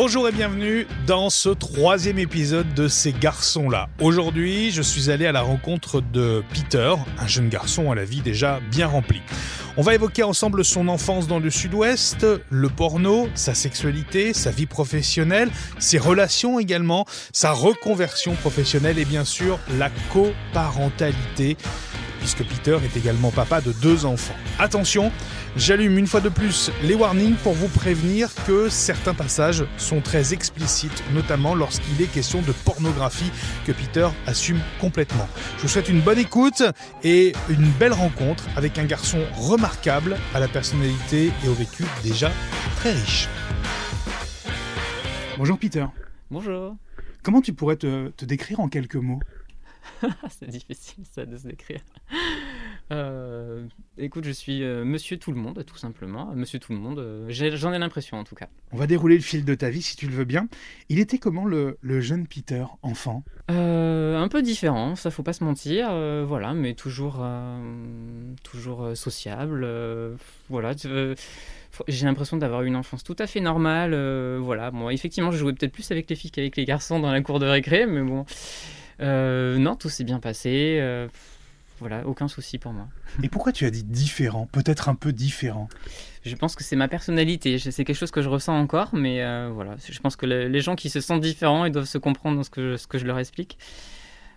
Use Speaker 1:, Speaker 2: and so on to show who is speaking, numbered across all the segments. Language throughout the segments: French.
Speaker 1: Bonjour et bienvenue dans ce troisième épisode de Ces garçons-là. Aujourd'hui, je suis allé à la rencontre de Peter, un jeune garçon à la vie déjà bien remplie. On va évoquer ensemble son enfance dans le sud-ouest, le porno, sa sexualité, sa vie professionnelle, ses relations également, sa reconversion professionnelle et bien sûr la coparentalité puisque Peter est également papa de deux enfants. Attention, j'allume une fois de plus les warnings pour vous prévenir que certains passages sont très explicites, notamment lorsqu'il est question de pornographie que Peter assume complètement. Je vous souhaite une bonne écoute et une belle rencontre avec un garçon remarquable à la personnalité et au vécu déjà très riche. Bonjour Peter.
Speaker 2: Bonjour.
Speaker 1: Comment tu pourrais te, te décrire en quelques mots?
Speaker 2: c'est difficile ça de se décrire. Euh, écoute, je suis euh, monsieur tout le monde, tout simplement. Monsieur tout le monde, euh, j'en ai, l'impression en tout cas.
Speaker 1: On va dérouler le fil de ta vie si tu le veux bien. Il était comment le, jeune Peter, enfant?
Speaker 2: Un peu différent, ça faut pas se mentir, voilà, mais toujours, toujours sociable. voilà, j'ai l'impression d'avoir une enfance tout à fait normale. voilà, bon, effectivement, je jouais peut-être plus avec les filles qu'avec les garçons dans la cour de récré, mais bon. Euh, non, tout s'est bien passé. Euh, voilà, aucun souci pour moi.
Speaker 1: Et pourquoi tu as dit différent Peut-être un peu différent
Speaker 2: Je pense que c'est ma personnalité. C'est quelque chose que je ressens encore, mais euh, voilà. Je pense que les gens qui se sentent différents, ils doivent se comprendre dans ce que je, ce que je leur explique.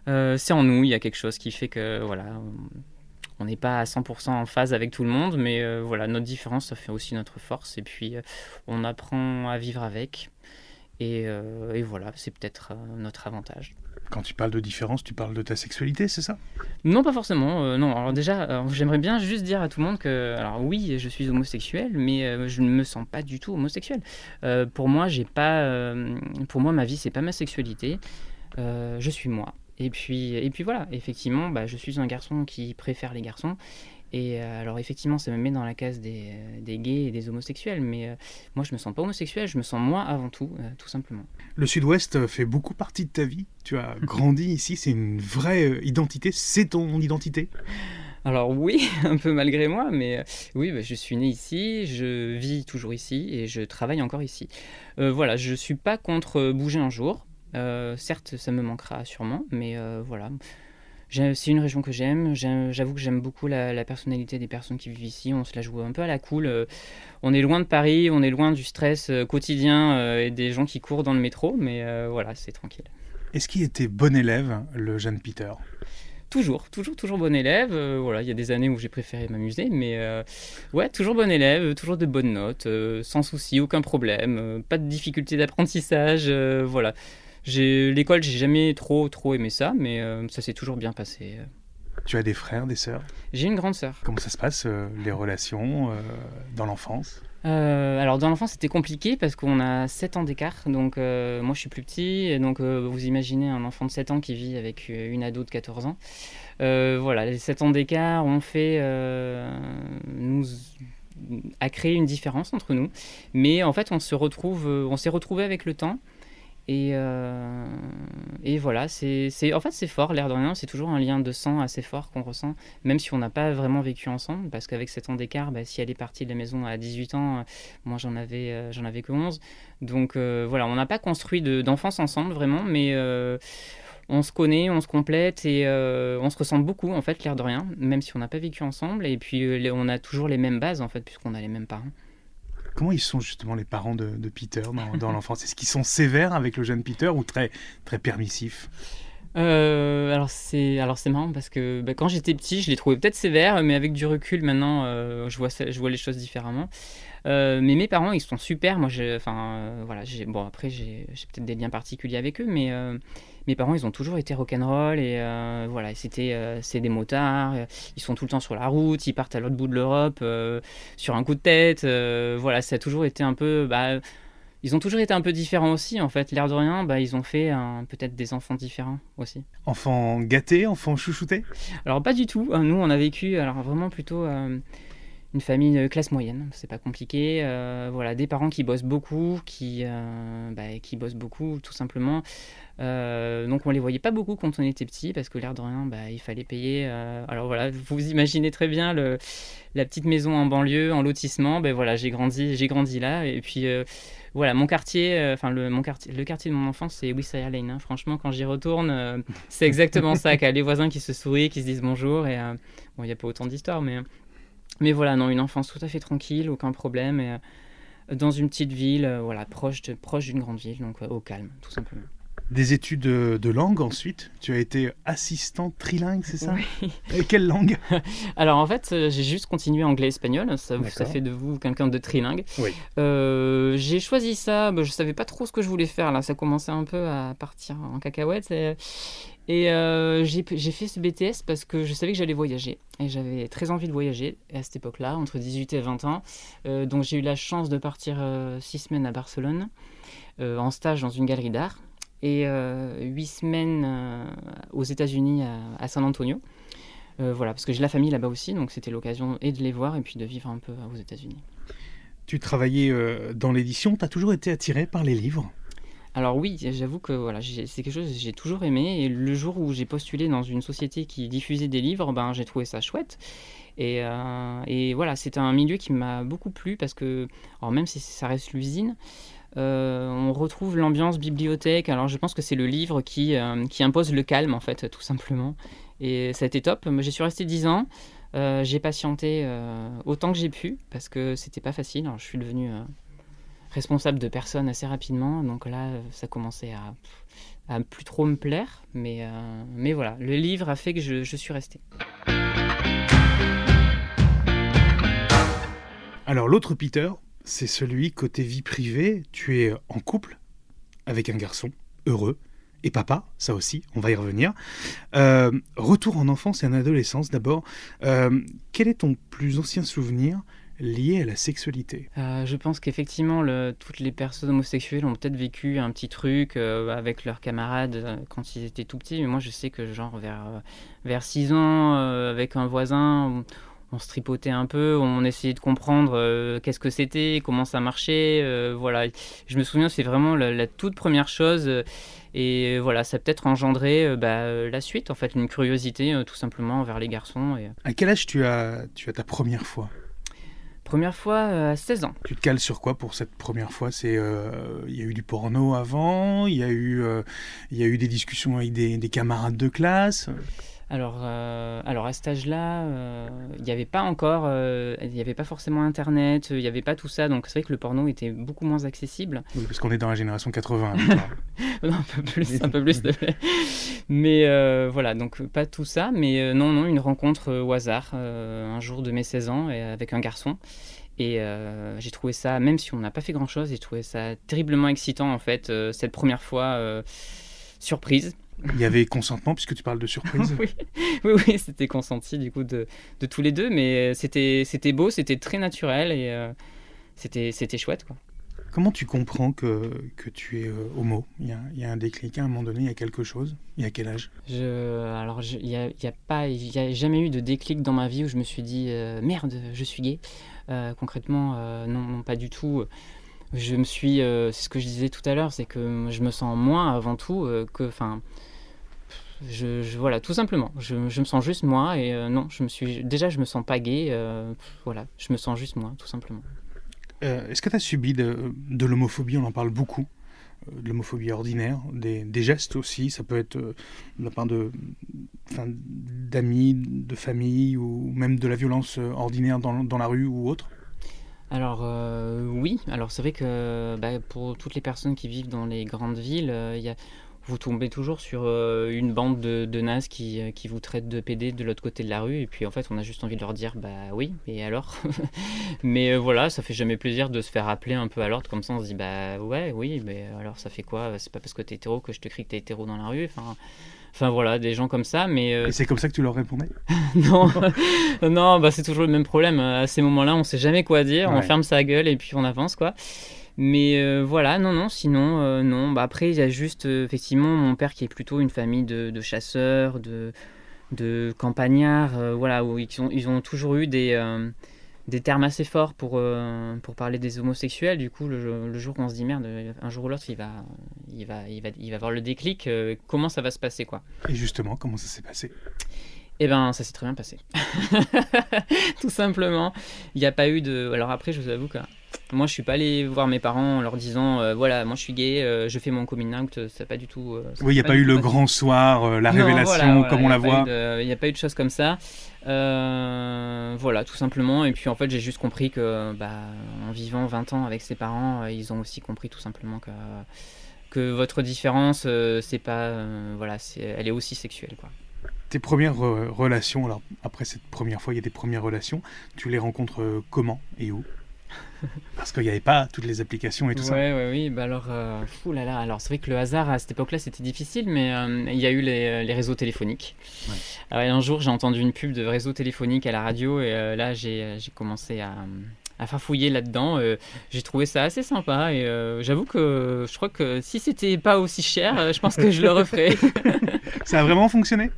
Speaker 2: c'est en nous, il y a quelque chose qui fait que voilà, on n'est pas à 100% en phase avec tout le monde, mais voilà, notre différence, ça fait aussi notre force. Et puis, on apprend à vivre avec. Et, et voilà, c'est peut-être notre avantage.
Speaker 1: Quand tu parles de différence, tu parles de ta sexualité, c'est ça?
Speaker 2: Non, pas forcément. Euh, non, alors déjà, j'aimerais bien juste dire à tout le monde que, alors oui, je suis homosexuel, mais euh, je ne me sens pas du tout homosexuel. Euh, pour moi, j'ai pas, pour moi, ma vie, c'est pas ma sexualité. je suis moi. Et puis, et puis voilà, effectivement, bah, je suis un garçon qui préfère les garçons et euh, alors effectivement, ça me met dans la case des, euh, des gays et des homosexuels, mais euh, moi je me sens pas homosexuel, je me sens moi avant tout, tout simplement.
Speaker 1: Le Sud-Ouest fait beaucoup partie de ta vie. Tu as grandi ici, c'est une vraie identité, c'est ton identité.
Speaker 2: Alors oui, un peu malgré moi, mais oui, bah, je suis né ici, je vis toujours ici et je travaille encore ici. voilà, je suis pas contre bouger un jour. certes, ça me manquera sûrement, mais voilà. C'est une région que j'aime. J'avoue que j'aime beaucoup la, personnalité des personnes qui vivent ici. On se la joue un peu à la cool. Euh, on est loin de Paris, on est loin du stress euh, quotidien euh, et des gens qui courent dans le métro, mais voilà, c'est tranquille.
Speaker 1: Est-ce qu'il était bon élève, le jeune Peter?
Speaker 2: Toujours, toujours, toujours bon élève. voilà, il y a des années où j'ai préféré m'amuser, mais ouais, toujours bon élève, toujours de bonnes notes, sans souci, aucun problème, pas de difficulté d'apprentissage, voilà l'école, j'ai jamais trop trop aimé ça, mais euh, ça s'est toujours bien passé.
Speaker 1: Tu as des frères, des sœurs?
Speaker 2: J'ai une grande sœur.
Speaker 1: Comment ça se passe, euh, les relations euh, dans l'enfance?
Speaker 2: Alors dans l'enfance c'était compliqué parce qu'on a 7 ans d'écart, donc moi je suis plus petit, et donc vous imaginez un enfant de 7 ans qui vit avec une ado de 14 ans. voilà, les 7 ans d'écart ont fait nous a créé une différence entre nous, mais en fait on se retrouve, on s'est retrouvé avec le temps. Et, euh, et voilà, c'est, en fait c'est fort, l'air de rien, c'est toujours un lien de sang assez fort qu'on ressent, même si on n'a pas vraiment vécu ensemble, parce qu'avec 7 ans d'écart, bah, si elle est partie de la maison à 18 ans, euh, moi j'en avais, euh, j'en avais que 11. Donc voilà, on n'a pas construit d'enfance ensemble vraiment, mais on se connaît, on se complète et on se ressemble beaucoup en fait, l'air de rien, même si on n'a pas vécu ensemble, et puis on a toujours les mêmes bases en fait, puisqu'on a les mêmes parents.
Speaker 1: Comment ils sont justement les parents de, Peter dans, l'enfance? Est-ce qu'ils sont sévères avec le jeune Peter ou très, très permissifs?
Speaker 2: Euh, alors c'est alors c'est marrant parce que bah, quand j'étais petit, je les trouvais peut-être sévères, mais avec du recul maintenant, euh, je vois je vois les choses différemment. Euh, mais mes parents, ils sont super. Moi, enfin voilà, j'ai bon après j'ai peut-être des liens particuliers avec eux, mais mes parents, ils ont toujours été rock'n'roll et euh, voilà, c'était euh, c'est des motards, euh, ils sont tout le temps sur la route, ils partent à l'autre bout de l'Europe sur un coup de tête, voilà, ça a toujours été un peu, bah, ils ont toujours été un peu différents aussi en fait. L'air de rien, bah, ils ont fait peut-être des enfants différents aussi.
Speaker 1: Enfants gâtés, enfants chouchoutés?
Speaker 2: Alors pas du tout. Nous, on a vécu alors vraiment plutôt une famille classe moyenne, c'est pas compliqué. voilà, des parents qui bossent beaucoup, qui, bah, qui bossent beaucoup tout simplement. donc on les voyait pas beaucoup quand on était petit parce que l'air de rien, bah, il fallait payer. alors voilà, vous imaginez très bien le, la petite maison en banlieue, en lotissement. Ben voilà, j'ai grandi, j'ai grandi là et puis voilà, mon quartier, euh, enfin le, quartier, le quartier de mon enfance, c'est Wissahier Lane. Hein. Franchement, quand j'y retourne, euh, c'est exactement ça. Qu les voisins qui se sourient, qui se disent bonjour. Et euh, bon, il n'y a pas autant d'histoires, mais mais voilà, non, une enfance tout à fait tranquille, aucun problème. Et, dans une petite ville, voilà, proche proche d'une grande ville, donc au calme, tout simplement
Speaker 1: des études de langue ensuite? Tu as été assistant trilingue, c'est ça? Oui. Et quelle langue?
Speaker 2: Alors en fait, euh, j'ai juste continué anglais-espagnol. Ça, ça, fait de vous quelqu'un de trilingue.
Speaker 1: Oui.
Speaker 2: Euh, j'ai choisi ça. Bah, je savais pas trop ce que je voulais faire. Là, ça commençait un peu à partir en cacahuète. Et, euh, j'ai fait ce BTS parce que je savais que j'allais voyager. Et j'avais très envie de voyager à cette époque-là, entre 18 et 20 ans. donc j'ai eu la chance de partir six semaines à Barcelone, en stage dans une galerie d'art et euh, huit semaines euh, aux États-Unis à, San Antonio. Euh, voilà, parce que j'ai la famille là-bas aussi, donc c'était l'occasion et de les voir et puis de vivre un peu aux États-Unis.
Speaker 1: Tu travaillais dans l'édition, tu as toujours été attiré par les livres?
Speaker 2: Alors oui, j'avoue que voilà, c'est quelque chose que j'ai toujours aimé. Et le jour où j'ai postulé dans une société qui diffusait des livres, ben, j'ai trouvé ça chouette. Et, et voilà, c'est un milieu qui m'a beaucoup plu parce que, alors même si ça reste l'usine, euh, on retrouve l'ambiance bibliothèque. Alors je pense que c'est le livre qui, euh, qui impose le calme en fait, tout simplement. Et ça a été top. J'ai suis resté 10 ans. Euh, j'ai patienté autant que j'ai pu parce que c'était pas facile. Je suis devenu responsable de personnes assez rapidement. Donc là, ça commençait à, plus trop me plaire. Mais, mais voilà, le livre a fait que je, je suis resté.
Speaker 1: Alors l'autre Peter, c'est celui côté vie privée, tu es en couple avec un garçon heureux et papa, ça aussi, on va y revenir. Euh, retour en enfance et en adolescence d'abord. Euh, quel est ton plus ancien souvenir lié à la sexualité
Speaker 2: euh, Je pense qu'effectivement, toutes les personnes homosexuelles ont peut-être vécu un petit truc avec leurs camarades quand ils étaient tout petits. Mais moi, je sais que genre vers, vers 6 ans, avec un voisin on se tripotait un peu, on essayait de comprendre euh, qu'est-ce que c'était, comment ça marchait. Euh, voilà, je me souviens, c'est vraiment la, toute première chose. Euh, et voilà, ça a peut-être engendré bah, la suite, en fait, une curiosité tout simplement vers les garçons. Et...
Speaker 1: À quel âge tu as, tu as ta première fois?
Speaker 2: Première fois à 16 ans.
Speaker 1: Tu te cales sur quoi pour cette première fois? C'est il y a eu du porno avant, il y a eu il y a eu des discussions avec des camarades de classe?
Speaker 2: Alors, euh, alors à cet âge-là, euh, il n'y avait pas encore, euh, il n'y avait pas forcément Internet, il n'y avait pas tout ça, donc c'est vrai que le porno était beaucoup moins accessible.
Speaker 1: Oui, parce qu'on est dans la génération 80.
Speaker 2: non, un peu plus, un peu plus, s'il te plaît. Mais voilà, donc pas tout ça, mais non, non, une rencontre au hasard, un jour de mes 16 ans, et, avec un garçon. Et j'ai trouvé ça, même si on n'a pas fait grand-chose, j'ai trouvé ça terriblement excitant, en fait, cette première fois surprise.
Speaker 1: Il y avait consentement puisque tu parles de surprise.
Speaker 2: oui, oui, oui c'était consenti du coup de, de, tous les deux, mais c'était c'était beau, c'était très naturel et euh, c'était c'était chouette quoi.
Speaker 1: Comment tu comprends que, que tu es euh, homo? Il y, a, il y, a, un déclic à un moment donné, il y a quelque chose? Il y a quel âge?
Speaker 2: Je, Alors, il n'y a, y a, pas, a jamais eu de déclic dans ma vie où je me suis dit euh, merde, je suis gay. concrètement, non, non, pas du tout. Je me suis, c'est ce que je disais tout à l'heure, c'est que je me sens moins avant tout que, enfin, je, voilà, tout simplement. Je, me sens juste moi et euh, non, je me suis déjà je me sens pas gay. Euh, voilà, je me sens juste moi, tout simplement.
Speaker 1: Euh, est-ce que tu as subi de, l'homophobie? On en parle beaucoup. De l'homophobie ordinaire, des, gestes aussi, ça peut être de la part de, d'amis, de famille ou même de la violence ordinaire dans, dans la rue ou autre?
Speaker 2: Alors oui, alors c'est vrai que bah, pour toutes les personnes qui vivent dans les grandes villes, il y a vous tombez toujours sur euh, une bande de, de nazes qui, euh, qui, vous traite de PD de l'autre côté de la rue. Et puis en fait, on a juste envie de leur dire bah oui, et alors Mais euh, voilà, ça fait jamais plaisir de se faire appeler un peu à l'ordre. Comme ça, on se dit bah ouais, oui, mais alors ça fait quoi? C'est pas parce que t'es hétéro que je te crie que t'es hétéro dans la rue. Enfin. Enfin voilà, des gens comme ça, mais...
Speaker 1: Et c'est comme ça que tu leur répondais?
Speaker 2: Non, non bah, c'est toujours le même problème. À ces moments-là, on sait jamais quoi dire, on ferme sa gueule et puis on avance, quoi. Mais euh, voilà, non, non, sinon, euh, non. Bah, après, il y a juste, euh, effectivement, mon père qui est plutôt une famille de, chasseurs, de, de campagnards, voilà, où ils ont, ils ont toujours eu des, des termes assez forts pour, pour parler des homosexuels. Du coup, le, jour où on se dit merde, un jour ou l'autre, il va, il, va, il, va, il va avoir le déclic. Comment ça va se passer quoi?
Speaker 1: Et justement, comment ça s'est passé?
Speaker 2: Eh ben, ça s'est très bien passé. Tout simplement. Il n'y a pas eu de. Alors après, je vous avoue que moi, je suis pas allé voir mes parents en leur disant euh, voilà, moi je suis gay, euh, je fais mon coming out. Ça pas du tout.
Speaker 1: Euh, oui, il n'y a pas, eu le grand soir, la révélation comme on la voit.
Speaker 2: Il n'y a pas eu de choses comme ça. voilà, tout simplement. Et puis en fait, j'ai juste compris que, bah, en vivant 20 ans avec ses parents, ils ont aussi compris tout simplement que que votre différence, c'est pas, voilà, elle est aussi sexuelle, quoi
Speaker 1: tes premières relations, alors après cette première fois, il y a des premières relations, tu les rencontres euh, comment et où? Parce qu'il n'y avait pas toutes les applications et tout ça.
Speaker 2: Oui, oui, bah alors, euh, fou là là. Alors c'est vrai que le hasard à cette époque-là c'était difficile, mais euh, il y a eu les, les réseaux téléphoniques. Alors, un jour j'ai entendu une pub de réseau téléphonique à la radio et là j'ai commencé à, à farfouiller là-dedans. j'ai trouvé ça assez sympa et j'avoue que je crois que si c'était pas aussi cher, je pense que je le referais.
Speaker 1: ça a vraiment fonctionné?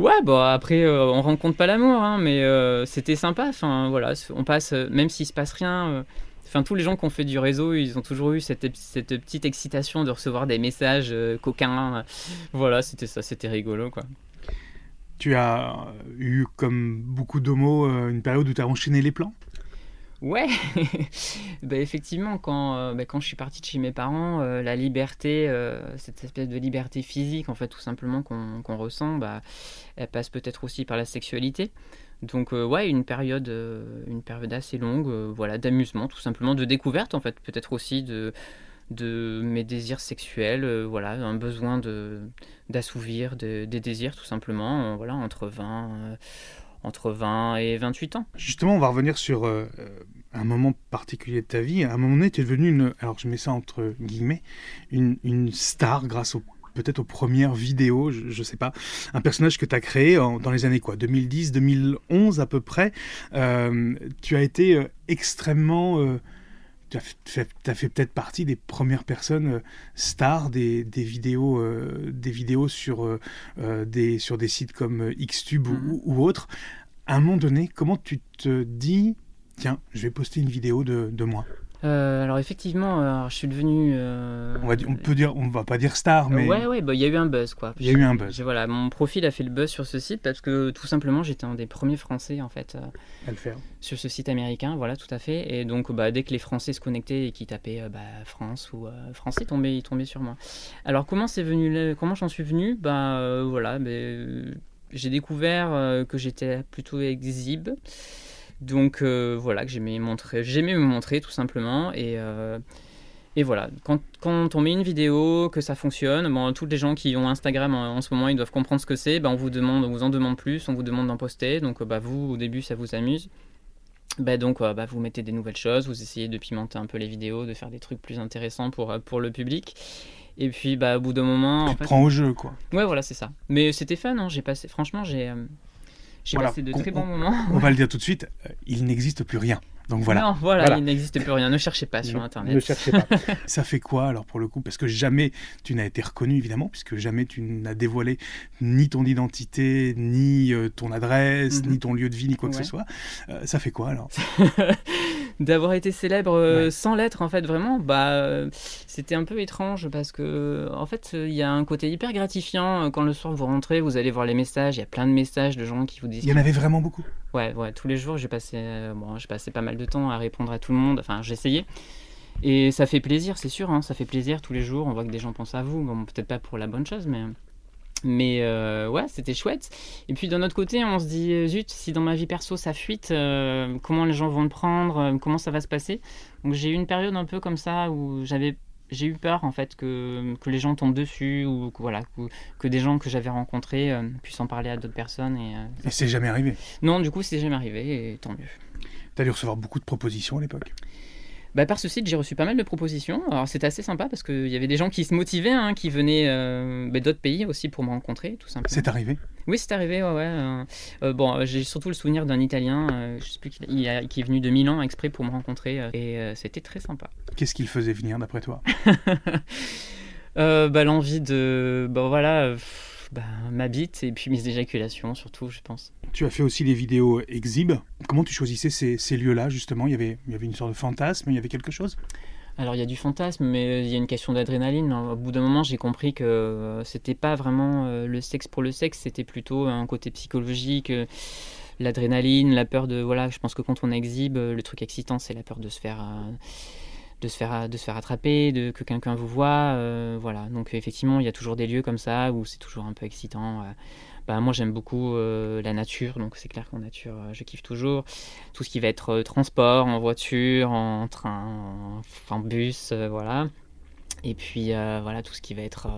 Speaker 2: Ouais, bon après euh, on rencontre pas l'amour, hein, mais euh, c'était sympa. Enfin voilà, on passe, euh, même s'il se passe rien. Enfin tous les gens qui ont fait du réseau, ils ont toujours eu cette, cette petite excitation de recevoir des messages coquins. Voilà, c'était ça, c'était rigolo quoi.
Speaker 1: Tu as eu comme beaucoup d'homos une période où tu as enchaîné les plans?
Speaker 2: Ouais, bah effectivement, quand, euh, bah, quand je suis partie de chez mes parents, euh, la liberté, euh, cette espèce de liberté physique, en fait, tout simplement qu'on ressent, bah, elle passe peut-être aussi par la sexualité. Donc, ouais, une période, une période assez longue, voilà, d'amusement, tout simplement, de découverte, en fait, peut-être aussi de, de mes désirs sexuels, voilà, un besoin de d'assouvir des désirs, tout simplement, voilà, entre 20 entre 20 et 28 ans.
Speaker 1: Justement, on va revenir sur euh, un moment particulier de ta vie. À un moment donné, tu es devenu une, alors je mets ça entre guillemets, une, star grâce au peut-être aux premières vidéos, je, ne sais pas, un personnage que tu as créé dans les années quoi, 2010, 2011 à peu près. Euh, tu as été euh, extrêmement tu as fait, fait peut-être partie des premières personnes euh, stars des, des vidéos, euh, des vidéos sur, euh, des, sur des sites comme Xtube ou, mhm. ou, autres. À un moment donné, comment tu te dis, tiens, je vais poster une vidéo de, de moi?
Speaker 2: Euh, alors effectivement, euh, je suis devenu.
Speaker 1: Euh, on, va, on, peut dire, on va pas dire star, mais.
Speaker 2: Ouais, ouais, bah, il y a eu un buzz quoi.
Speaker 1: Il y a eu un buzz.
Speaker 2: Voilà, mon profil a fait le buzz sur ce site parce que tout simplement j'étais un des premiers Français en fait
Speaker 1: à le faire
Speaker 2: sur ce site américain, voilà, tout à fait. Et donc bah, dès que les Français se connectaient et qui tapaient bah, France ou Français, tombaient, ils tombaient sur moi. Alors comment c'est venu, comment j'en suis venu? Bah voilà, bah, j'ai découvert que j'étais plutôt exhibe. Donc euh, voilà, que j'aimais montrer, j'aimais me montrer tout simplement. Et, euh, et voilà, quand, quand, on met une vidéo, que ça fonctionne, bon, tous les gens qui ont Instagram en, ce moment, ils doivent comprendre ce que c'est. Ben, on vous demande, on vous en demande plus, on vous demande d'en poster. Donc bah, vous, au début, ça vous amuse. Bah, donc bah, vous mettez des nouvelles choses, vous essayez de pimenter un peu les vidéos, de faire des trucs plus intéressants pour, pour le public. Et puis bah, au bout d'un moment...
Speaker 1: Tu en prends au jeu quoi.
Speaker 2: Ouais voilà c'est ça. Mais c'était fun, hein, j'ai passé... franchement j'ai... J'ai passé de très bons moments.
Speaker 1: On va le dire tout de suite, euh, il n'existe plus rien. Donc voilà.
Speaker 2: Non, voilà, il n'existe plus rien. Ne cherchez pas sur Internet.
Speaker 1: Ne cherchez pas. ça fait quoi alors pour le coup? Parce que jamais tu n'as été reconnu évidemment, puisque jamais tu n'as dévoilé ni ton identité, ni euh, ton adresse, mhm. ni ton lieu de vie, ni quoi que ce soit. Euh, ça fait quoi alors?
Speaker 2: D'avoir été célèbre sans l'être en fait vraiment, bah c'était un peu étrange parce que en fait il y a un côté hyper gratifiant quand le soir vous rentrez, vous allez voir les messages, il y a plein de messages de gens qui vous disent.
Speaker 1: Il y en avait vraiment beaucoup.
Speaker 2: Ouais, ouais, tous les jours j'ai passé, bon, j'ai passé pas mal de temps à répondre à tout le monde. Enfin, j'essayais. Et ça fait plaisir, c'est sûr, hein, ça fait plaisir tous les jours. On voit que des gens pensent à vous. Bon, peut-être pas pour la bonne chose, mais. Mais euh, ouais, c'était chouette. Et puis d'un autre côté, on se dit, euh, zut, si dans ma vie perso ça fuite, euh, comment les gens vont le prendre, comment ça va se passer? Donc j'ai eu une période un peu comme ça où j'avais j'ai eu peur en fait que, que, les gens tombent dessus ou que, voilà, que, des gens que j'avais rencontrés puissent en parler à d'autres personnes. Et,
Speaker 1: et c'est jamais arrivé?
Speaker 2: Non, du coup, c'est jamais arrivé et tant mieux.
Speaker 1: Tu as dû recevoir beaucoup de propositions à l'époque
Speaker 2: bah, par ce site, j'ai reçu pas mal de propositions. Alors, c'était assez sympa parce qu'il y avait des gens qui se motivaient, hein, qui venaient euh, bah, d'autres pays aussi pour me rencontrer, tout simplement.
Speaker 1: C'est arrivé?
Speaker 2: Oui, c'est arrivé, ouais. ouais. Euh, euh, bon, j'ai surtout le souvenir d'un Italien, je sais plus qui, qui, est venu de Milan exprès pour me rencontrer et c'était très sympa.
Speaker 1: Qu'est-ce qu'il faisait venir d'après toi?
Speaker 2: Bah, L'envie de. Bah, voilà. Bah, ma bite et puis mes éjaculations surtout, je pense.
Speaker 1: Tu as fait aussi les vidéos exhibes. Comment tu choisissais ces, lieux-là, justement? Il y, avait, une sorte de fantasme, il y avait quelque chose?
Speaker 2: Alors il y a du fantasme, mais il y a une question d'adrénaline. Au bout d'un moment, j'ai compris que euh, c'était pas vraiment euh, le sexe pour le sexe, c'était plutôt un côté psychologique, euh, l'adrénaline, la peur de voilà. Je pense que quand on exhibe, le truc excitant, c'est la peur de se faire de se faire de se faire attraper, de que quelqu'un vous voit, voilà. Donc effectivement, il y a toujours des lieux comme ça où c'est toujours un peu excitant. Bah, moi j'aime beaucoup euh, la nature, donc c'est clair qu'en nature euh, je kiffe toujours. Tout ce qui va être euh, transport, en voiture, en train, en, bus, voilà. Et puis voilà, tout ce qui va être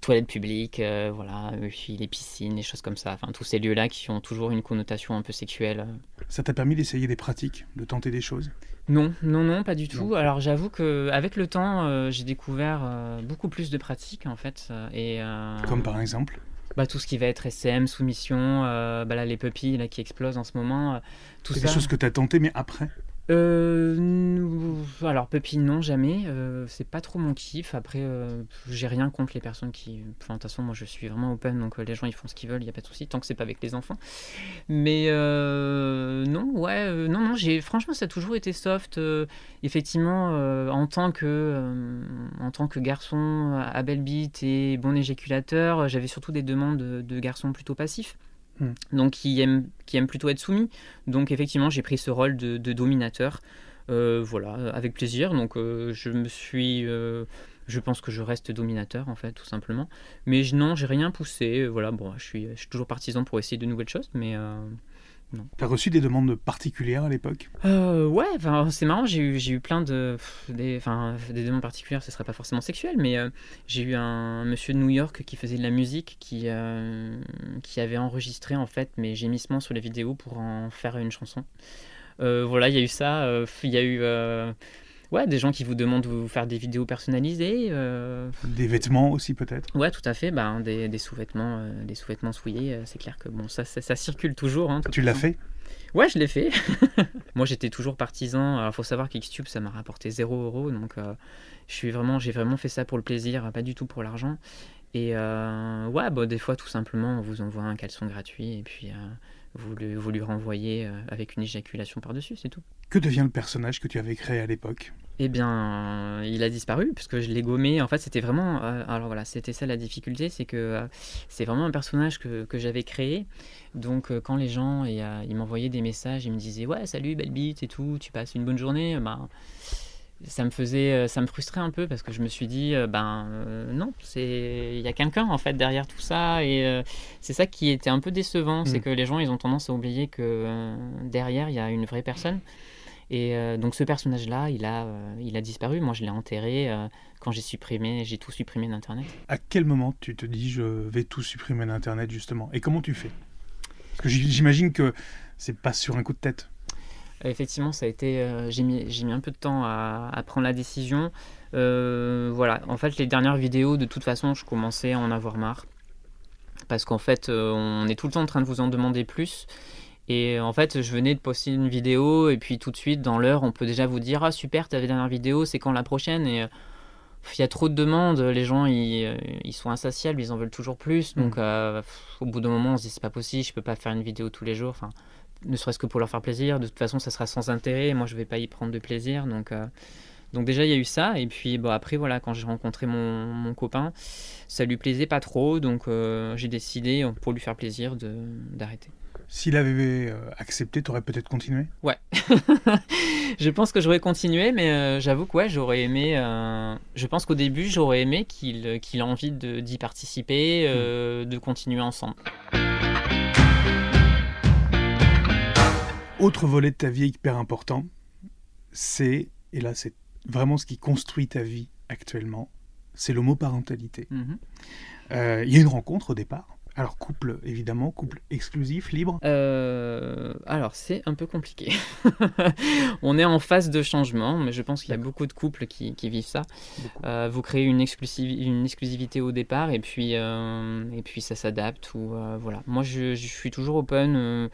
Speaker 2: toilettes publiques, voilà, puis les piscines, les choses comme ça. Enfin, tous ces lieux-là qui ont toujours une connotation un peu sexuelle.
Speaker 1: Ça t'a permis d'essayer des pratiques, de tenter des choses?
Speaker 2: Non, non, non, pas du tout. Alors j'avoue qu'avec le temps, j'ai découvert beaucoup plus de pratiques en fait. Et,
Speaker 1: Comme par exemple?
Speaker 2: Bah, tout ce qui va être SM, soumission, euh, bah, là, les puppies là, qui explosent en ce moment. Euh,
Speaker 1: tout C'est des choses que tu as tenté, mais après
Speaker 2: euh, alors Puppy non jamais, euh, c'est pas trop mon kiff. Après euh, j'ai rien contre les personnes qui, enfin de toute façon moi je suis vraiment open donc les gens ils font ce qu'ils veulent, il y a pas de souci tant que c'est pas avec les enfants. Mais non ouais non non j'ai franchement ça a toujours été soft. effectivement en tant que en tant que garçon à belle bite et bon éjaculateur, j'avais surtout des demandes de, de garçons plutôt passifs. Hmm. donc qui aime, qui aime plutôt être soumis. Donc effectivement, j'ai pris ce rôle de, dominateur, euh, voilà, avec plaisir. Donc euh, je me suis, euh, je pense que je reste dominateur en fait, tout simplement. Mais non, j'ai rien poussé. Voilà, bon, je suis, je suis toujours partisan pour essayer de nouvelles choses, mais
Speaker 1: T'as reçu des demandes particulières à l'époque?
Speaker 2: Euh, Ouais, c'est marrant, j'ai eu, eu plein de. Des, des demandes particulières, ce serait pas forcément sexuel, mais euh, j'ai eu un monsieur de New York qui faisait de la musique, qui, euh, qui avait enregistré en fait mes gémissements sur les vidéos pour en faire une chanson. voilà, il y a eu ça, il y a eu Ouais, des gens qui vous demandent de vous faire des vidéos personnalisées. Euh.
Speaker 1: Des vêtements aussi peut-être
Speaker 2: Ouais, tout à fait. Ben, des, des sous-vêtements euh, des sous-vêtements souillés, euh, c'est clair que bon, ça, ça, circule toujours. Hein,
Speaker 1: tu l'as fait?
Speaker 2: Ouais, je l'ai fait. Moi, j'étais toujours partisan. Alors, faut savoir qu'Xtube, ça m'a rapporté 0 euros. Donc, je suis vraiment, j'ai vraiment fait ça pour le plaisir, pas du tout pour l'argent. Et ouais, bon, des fois, tout simplement, on vous envoie un caleçon gratuit et puis vous, lui, vous lui renvoyez avec une éjaculation par-dessus, c'est tout.
Speaker 1: Que devient le personnage que tu avais créé à l'époque?
Speaker 2: Eh bien, il a disparu puisque je l'ai gommé. En fait, c'était vraiment. Euh, alors voilà, c'était ça la difficulté, c'est que euh, c'est vraiment un personnage que, que j'avais créé. Donc, euh, quand les gens et, ils m'envoyaient des messages, ils me disaient Ouais, salut, belle bite et tout, tu passes une bonne journée. Ben, ça me faisait. Ça me frustrait un peu parce que je me suis dit Ben non, il y a quelqu'un en fait derrière tout ça. Et c'est ça qui était un peu décevant, c'est mm. que les gens, ils ont tendance à oublier que derrière, il y a une vraie personne. Et euh, donc ce personnage-là, il, a, euh, il a disparu. Moi, je l'ai enterré euh, quand j'ai supprimé, j'ai tout supprimé d'Internet.
Speaker 1: À quel moment tu te dis je vais tout supprimer d'Internet justement? Et comment tu fais? Parce que j'imagine que c'est pas sur un coup de tête.
Speaker 2: Effectivement, ça a été. j'ai mis, mis un peu de temps à, à prendre la décision. voilà. En fait, les dernières vidéos, de toute façon, je commençais à en avoir marre parce qu'en fait, on est tout le temps en train de vous en demander plus. Et en fait, je venais de poster une vidéo et puis tout de suite, dans l'heure, on peut déjà vous dire Ah super, ta dernière vidéo, c'est quand la prochaine? Et euh, il y a trop de demandes, les gens ils, euh, ils, sont insatiables, ils en veulent toujours plus. Donc mm. euh, au bout d'un moment, on se dit C'est pas possible, je peux pas faire une vidéo tous les jours. Enfin, ne serait-ce que pour leur faire plaisir. De toute façon, ça sera sans intérêt. Moi, je vais pas y prendre de plaisir. Donc. Donc déjà il y a eu ça et puis bon après voilà quand j'ai rencontré mon, mon, copain ça lui plaisait pas trop donc j'ai décidé pour lui faire plaisir d'arrêter.
Speaker 1: S'il avait euh, accepté, tu aurais peut-être continué?
Speaker 2: Ouais. je pense que j'aurais continué, mais euh, j'avoue que ouais, j'aurais aimé. Euh, je pense qu'au début, j'aurais aimé qu'il qu'il ait envie d'y participer, hmm. de continuer ensemble.
Speaker 1: Autre volet de ta vie hyper important, c'est, et là c'est vraiment ce qui construit ta vie actuellement, c'est l'homoparentalité. Mhm. Il y a une rencontre au départ alors couple, évidemment, couple exclusif, libre
Speaker 2: euh, Alors c'est un peu compliqué. on est en phase de changement, mais je pense qu'il y a beaucoup de couples qui, vivent ça. Euh, vous créez une, une, exclusivité au départ et puis, euh, et puis ça s'adapte. ou voilà. Moi je, suis toujours open.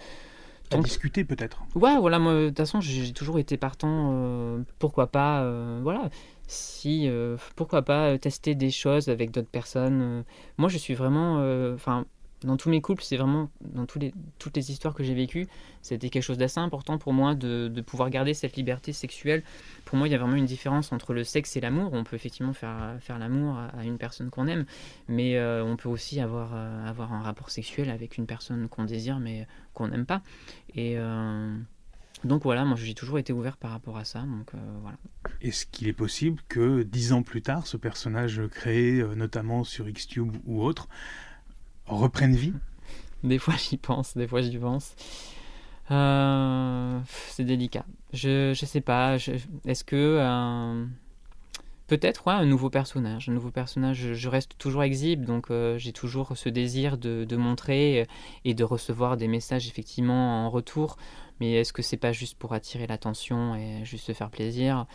Speaker 1: Tant discuter peut-être.
Speaker 2: Ouais, voilà, moi de toute façon j'ai toujours été partant. pourquoi pas Voilà si pourquoi pas tester des choses avec d'autres personnes. moi, je suis vraiment, enfin, dans tous mes couples, c'est vraiment dans tous les, toutes les histoires que j'ai vécues, c'était quelque chose d'assez important pour moi de, pouvoir garder cette liberté sexuelle. Pour moi, il y a vraiment une différence entre le sexe et l'amour. On peut effectivement faire, faire l'amour à, une personne qu'on aime, mais euh, on peut aussi avoir, euh, avoir un rapport sexuel avec une personne qu'on désire mais qu'on n'aime pas. Et euh, donc voilà, moi j'ai toujours été ouvert par rapport à ça. Donc voilà.
Speaker 1: Est-ce qu'il est possible que dix ans plus tard, ce personnage créé notamment sur Xtube ou autre reprennent vie
Speaker 2: Des fois j'y pense, des fois j'y pense. Euh, c'est délicat. Je, je sais pas. Est-ce que. Euh, peut-être, ouais, un nouveau personnage. Un nouveau personnage. Je, reste toujours exhibe, donc euh, j'ai toujours ce désir de, montrer et de recevoir des messages effectivement en retour. Mais est-ce que c'est pas juste pour attirer l'attention et juste se faire plaisir?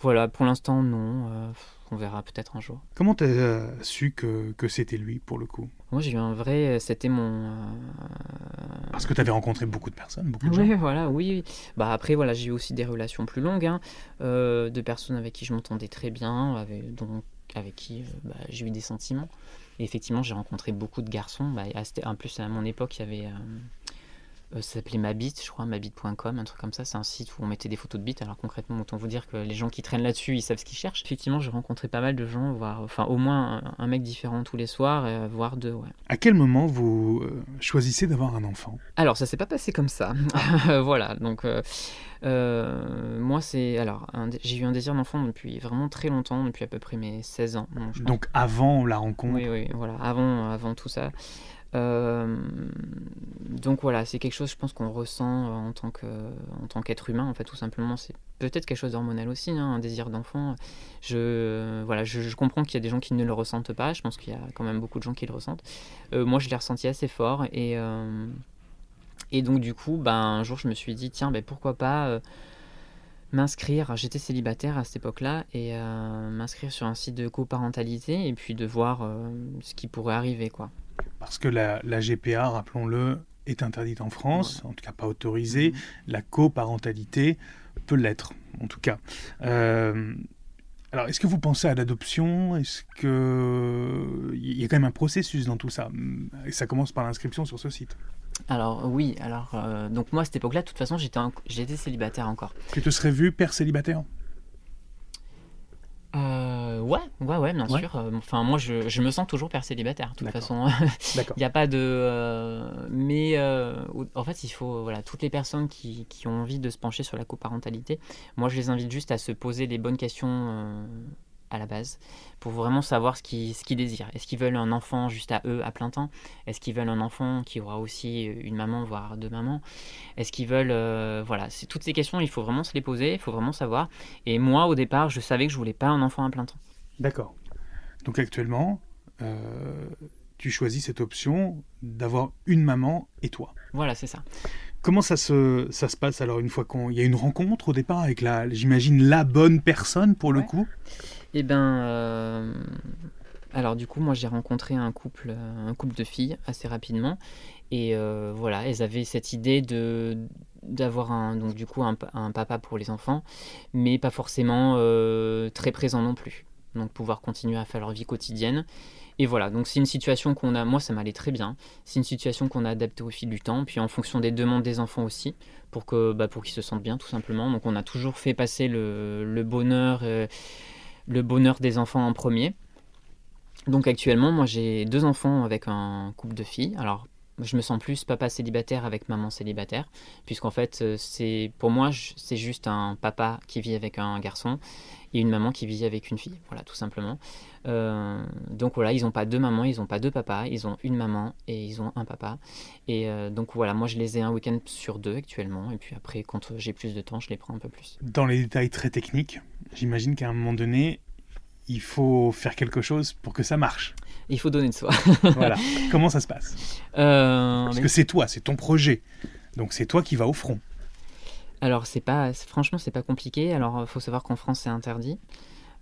Speaker 2: Voilà, pour l'instant, non. On verra peut-être un jour.
Speaker 1: Comment tu as su que, que c'était lui pour le coup?
Speaker 2: Moi, j'ai eu un vrai. C'était mon. Euh,
Speaker 1: Parce que tu avais rencontré beaucoup de personnes, beaucoup de
Speaker 2: oui,
Speaker 1: gens.
Speaker 2: voilà, oui. Bah, après, voilà, j'ai eu aussi des relations plus longues, hein, euh, de personnes avec qui je m'entendais très bien, avec, donc, avec qui euh, bah, j'ai eu des sentiments. Et effectivement, j'ai rencontré beaucoup de garçons. Bah, en plus, à mon époque, il y avait. Euh, ça s'appelait Mabit, je crois, mabit.com, un truc comme ça. C'est un site où on mettait des photos de bits. Alors concrètement, autant vous dire que les gens qui traînent là-dessus, ils savent ce qu'ils cherchent. Effectivement, j'ai rencontré pas mal de gens, voire, enfin, au moins un, mec différent tous les soirs, euh, voire deux, ouais.
Speaker 1: À quel moment vous euh, choisissez d'avoir un enfant?
Speaker 2: Alors, ça s'est pas passé comme ça. voilà, donc. moi, c'est. Alors, j'ai eu un désir d'enfant depuis vraiment très longtemps, depuis à peu près mes 16 ans.
Speaker 1: Donc, avant la rencontre?
Speaker 2: Oui, oui, voilà, avant, avant tout ça. Euh, donc voilà, c'est quelque chose, je pense, qu'on ressent en tant tant qu'être humain, en fait, tout simplement. C'est peut-être quelque chose d'hormonal aussi, hein, un désir d'enfant. Je, voilà, je, comprends qu'il y a des gens qui ne le ressentent pas. Je pense qu'il y a quand même beaucoup de gens qui le ressentent. Euh, moi, je l'ai ressenti assez fort et euh, et donc du coup, ben, un jour, je me suis dit, tiens, ben, pourquoi pas m'inscrire, j'étais célibataire à cette époque-là, et m'inscrire sur un site de coparentalité et puis de voir ce qui pourrait arriver. quoi.
Speaker 1: Parce que la, GPA, rappelons-le, est interdite en France, en tout cas pas autorisée. Mhm. La coparentalité peut l'être, en tout cas. Euh, alors, est-ce que vous pensez à l'adoption? Est-ce que il y a quand même un processus dans tout ça? Et ça commence par l'inscription sur ce site.
Speaker 2: Alors oui, alors euh, donc moi à cette époque-là, de toute façon, j'étais j'étais célibataire encore.
Speaker 1: Tu te serais vu père célibataire?
Speaker 2: Euh, ouais, ouais, ouais, bien sûr. Euh, enfin, moi, je, je, me sens toujours père célibataire. De toute façon, il n'y a pas de. Euh, mais en fait, il faut voilà toutes les personnes qui, qui, ont envie de se pencher sur la coparentalité. Moi, je les invite juste à se poser les bonnes questions à la base, pour vraiment savoir ce qu'ils ce désirent. Est-ce qu'ils veulent un enfant juste à eux à plein temps? Est-ce qu'ils veulent un enfant qui aura aussi une maman, voire deux mamans? Est-ce qu'ils veulent... Euh, voilà, c'est toutes ces questions, il faut vraiment se les poser, il faut vraiment savoir. Et moi, au départ, je savais que je voulais pas un enfant à plein temps.
Speaker 1: D'accord. Donc actuellement, euh, tu choisis cette option d'avoir une maman et toi.
Speaker 2: Voilà, c'est ça.
Speaker 1: Comment ça se, ça se passe alors une fois qu'il y a une rencontre au départ avec la, j'imagine, la bonne personne pour le coup?
Speaker 2: Eh ben, euh, alors du coup, moi j'ai rencontré un couple, un couple de filles assez rapidement, et euh, voilà, elles avaient cette idée de d'avoir un donc du coup un, papa pour les enfants, mais pas forcément euh, très présent non plus. Donc pouvoir continuer à faire leur vie quotidienne. Et voilà, donc c'est une situation qu'on a, moi ça m'allait très bien, c'est une situation qu'on a adaptée au fil du temps, puis en fonction des demandes des enfants aussi, pour que bah, pour qu'ils se sentent bien tout simplement. Donc on a toujours fait passer le, bonheur le bonheur des enfants en premier. Donc actuellement, moi j'ai deux enfants avec un couple de filles. Alors je me sens plus papa célibataire avec maman célibataire, puisqu'en fait euh, c'est pour moi c'est juste un papa qui vit avec un garçon et une maman qui vit avec une fille, voilà tout simplement. Euh, donc voilà, ils n'ont pas deux mamans, ils n'ont pas deux papas, ils ont une maman et ils ont un papa. Et euh, donc voilà, moi je les ai un week-end sur deux actuellement, et puis après quand j'ai plus de temps, je les prends un peu plus.
Speaker 1: Dans les détails très techniques, j'imagine qu'à un moment donné, il faut faire quelque chose pour que ça marche.
Speaker 2: Il faut donner de soi.
Speaker 1: voilà. Comment ça se passe? Euh, Parce que c'est toi, c'est ton projet. Donc c'est toi qui vas au front.
Speaker 2: Alors c'est pas, franchement, c'est pas compliqué. Alors il faut savoir qu'en France c'est interdit.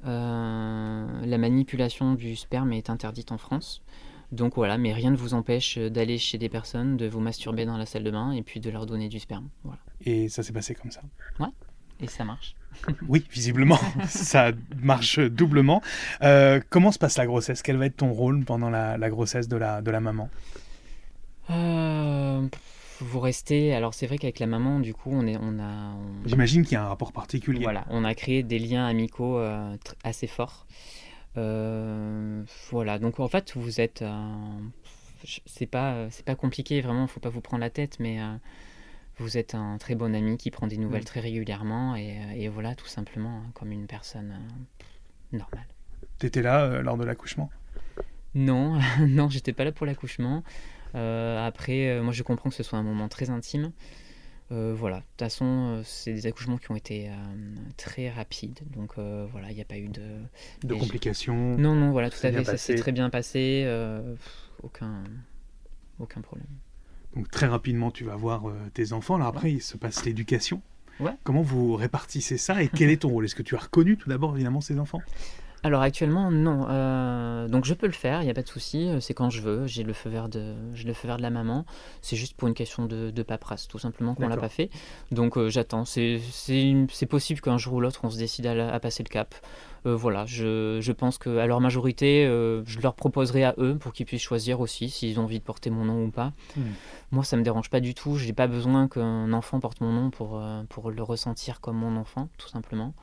Speaker 2: Euh, la manipulation du sperme est interdite en France. Donc voilà, mais rien ne vous empêche d'aller chez des personnes, de vous masturber dans la salle de bain et puis de leur donner du sperme. Voilà.
Speaker 1: Et ça s'est passé comme ça
Speaker 2: Ouais, et ça marche.
Speaker 1: oui, visiblement, ça marche doublement. Euh, comment se passe la grossesse? Quel va être ton rôle pendant la, grossesse de la, de la maman?
Speaker 2: Vous restez. Alors c'est vrai qu'avec la maman, du coup, on est, on a.
Speaker 1: J'imagine qu'il y a un rapport particulier.
Speaker 2: Voilà, on a créé des liens amicaux assez forts. voilà, donc en fait, vous êtes. c'est pas, c'est pas compliqué, vraiment. Il faut pas vous prendre la tête, mais vous êtes un très bon ami qui prend des nouvelles mm. très régulièrement et, voilà, tout simplement, hein, comme une personne normale.
Speaker 1: T'étais là lors de l'accouchement?
Speaker 2: Non, non, j'étais pas là pour l'accouchement. Euh, après, euh, moi je comprends que ce soit un moment très intime. Euh, voilà, de toute façon, c'est des accouchements qui ont été très rapides, donc voilà, il n'y a pas eu de,
Speaker 1: de complications.
Speaker 2: Non, non, voilà, tout à fait, ça s'est très bien passé, aucun, aucun problème.
Speaker 1: Donc très rapidement, tu vas voir tes enfants. Là, après, il se passe l'éducation. Ouais. Comment vous répartissez ça et quel est ton rôle? Est-ce que tu as reconnu tout d'abord évidemment ces enfants?
Speaker 2: Alors actuellement non, euh, donc je peux le faire, il n'y a pas de souci, euh, c'est quand je veux, j'ai le feu vert de, le feu vert de la maman, c'est juste pour une question de, de paperasse tout simplement qu'on l'a pas fait, donc euh, j'attends, c'est possible qu'un jour ou l'autre on se décide à, passer le cap, voilà, je, je, pense qu'à leur majorité, je leur proposerai à eux pour qu'ils puissent choisir aussi s'ils ont envie de porter mon nom ou pas. Hmm. Moi ça me dérange pas du tout, j'ai pas besoin qu'un enfant porte mon nom pour, pour le ressentir comme mon enfant tout simplement.